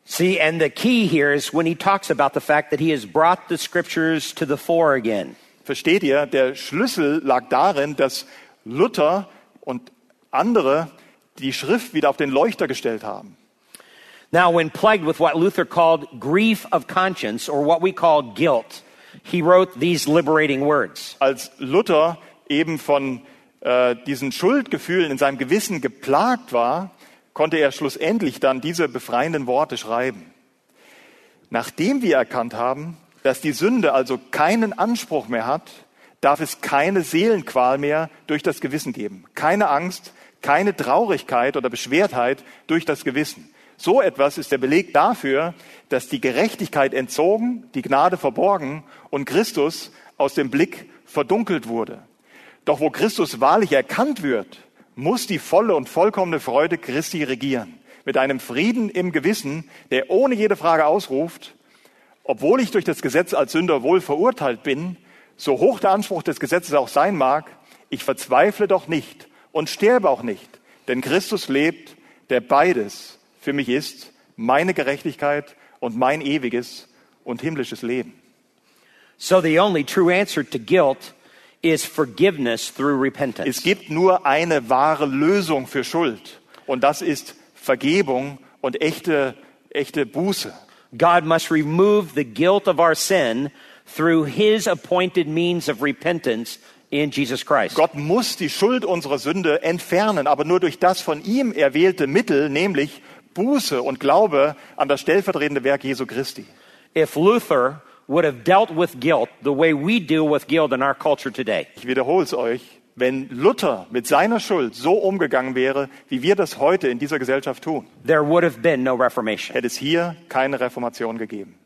See, and the key here is when he talks about the fact that he has brought the Scriptures to the fore again.
Versteht ihr, der Schlüssel lag darin, dass Luther und andere die Schrift wieder auf den Leuchter gestellt haben.
Now, when plagued with what Luther called grief of conscience, or what we call guilt, he wrote these liberating words
Als Luther eben von äh, diesen Schuldgefühlen in seinem Gewissen geplagt war, konnte er schlussendlich dann diese befreienden Worte schreiben. Nachdem wir erkannt haben, dass die Sünde also keinen Anspruch mehr hat, darf es keine Seelenqual mehr durch das Gewissen geben. Keine Angst, keine Traurigkeit oder Beschwertheit durch das Gewissen. So etwas ist der Beleg dafür, dass die Gerechtigkeit entzogen, die Gnade verborgen und Christus aus dem Blick verdunkelt wurde. Doch wo Christus wahrlich erkannt wird, muss die volle und vollkommene Freude Christi regieren. Mit einem Frieden im Gewissen, der ohne jede Frage ausruft, obwohl ich durch das Gesetz als Sünder wohl verurteilt bin, so hoch der Anspruch des Gesetzes auch sein mag, ich verzweifle doch nicht und sterbe auch nicht, denn Christus lebt, der beides für mich ist, meine Gerechtigkeit und mein ewiges und himmlisches Leben.
So, the only true answer to guilt is forgiveness through repentance.
Es gibt nur eine wahre Lösung für Schuld und das ist Vergebung und echte, echte Buße.
God must remove the guilt of our sin through his appointed means of repentance in Jesus Christ.
Gott muss die Schuld unserer Sünde entfernen, aber nur durch das von ihm erwählte Mittel, nämlich Buße und Glaube an das stellvertretende Werk Jesu Christi.
If Luther would have dealt with guilt the way we deal with guilt in our culture today,
Ich wiederhole es euch. Wenn Luther mit seiner Schuld so umgegangen wäre, wie wir das heute in dieser Gesellschaft tun,
there would have been no Reformation.
hätte es hier keine Reformation gegeben.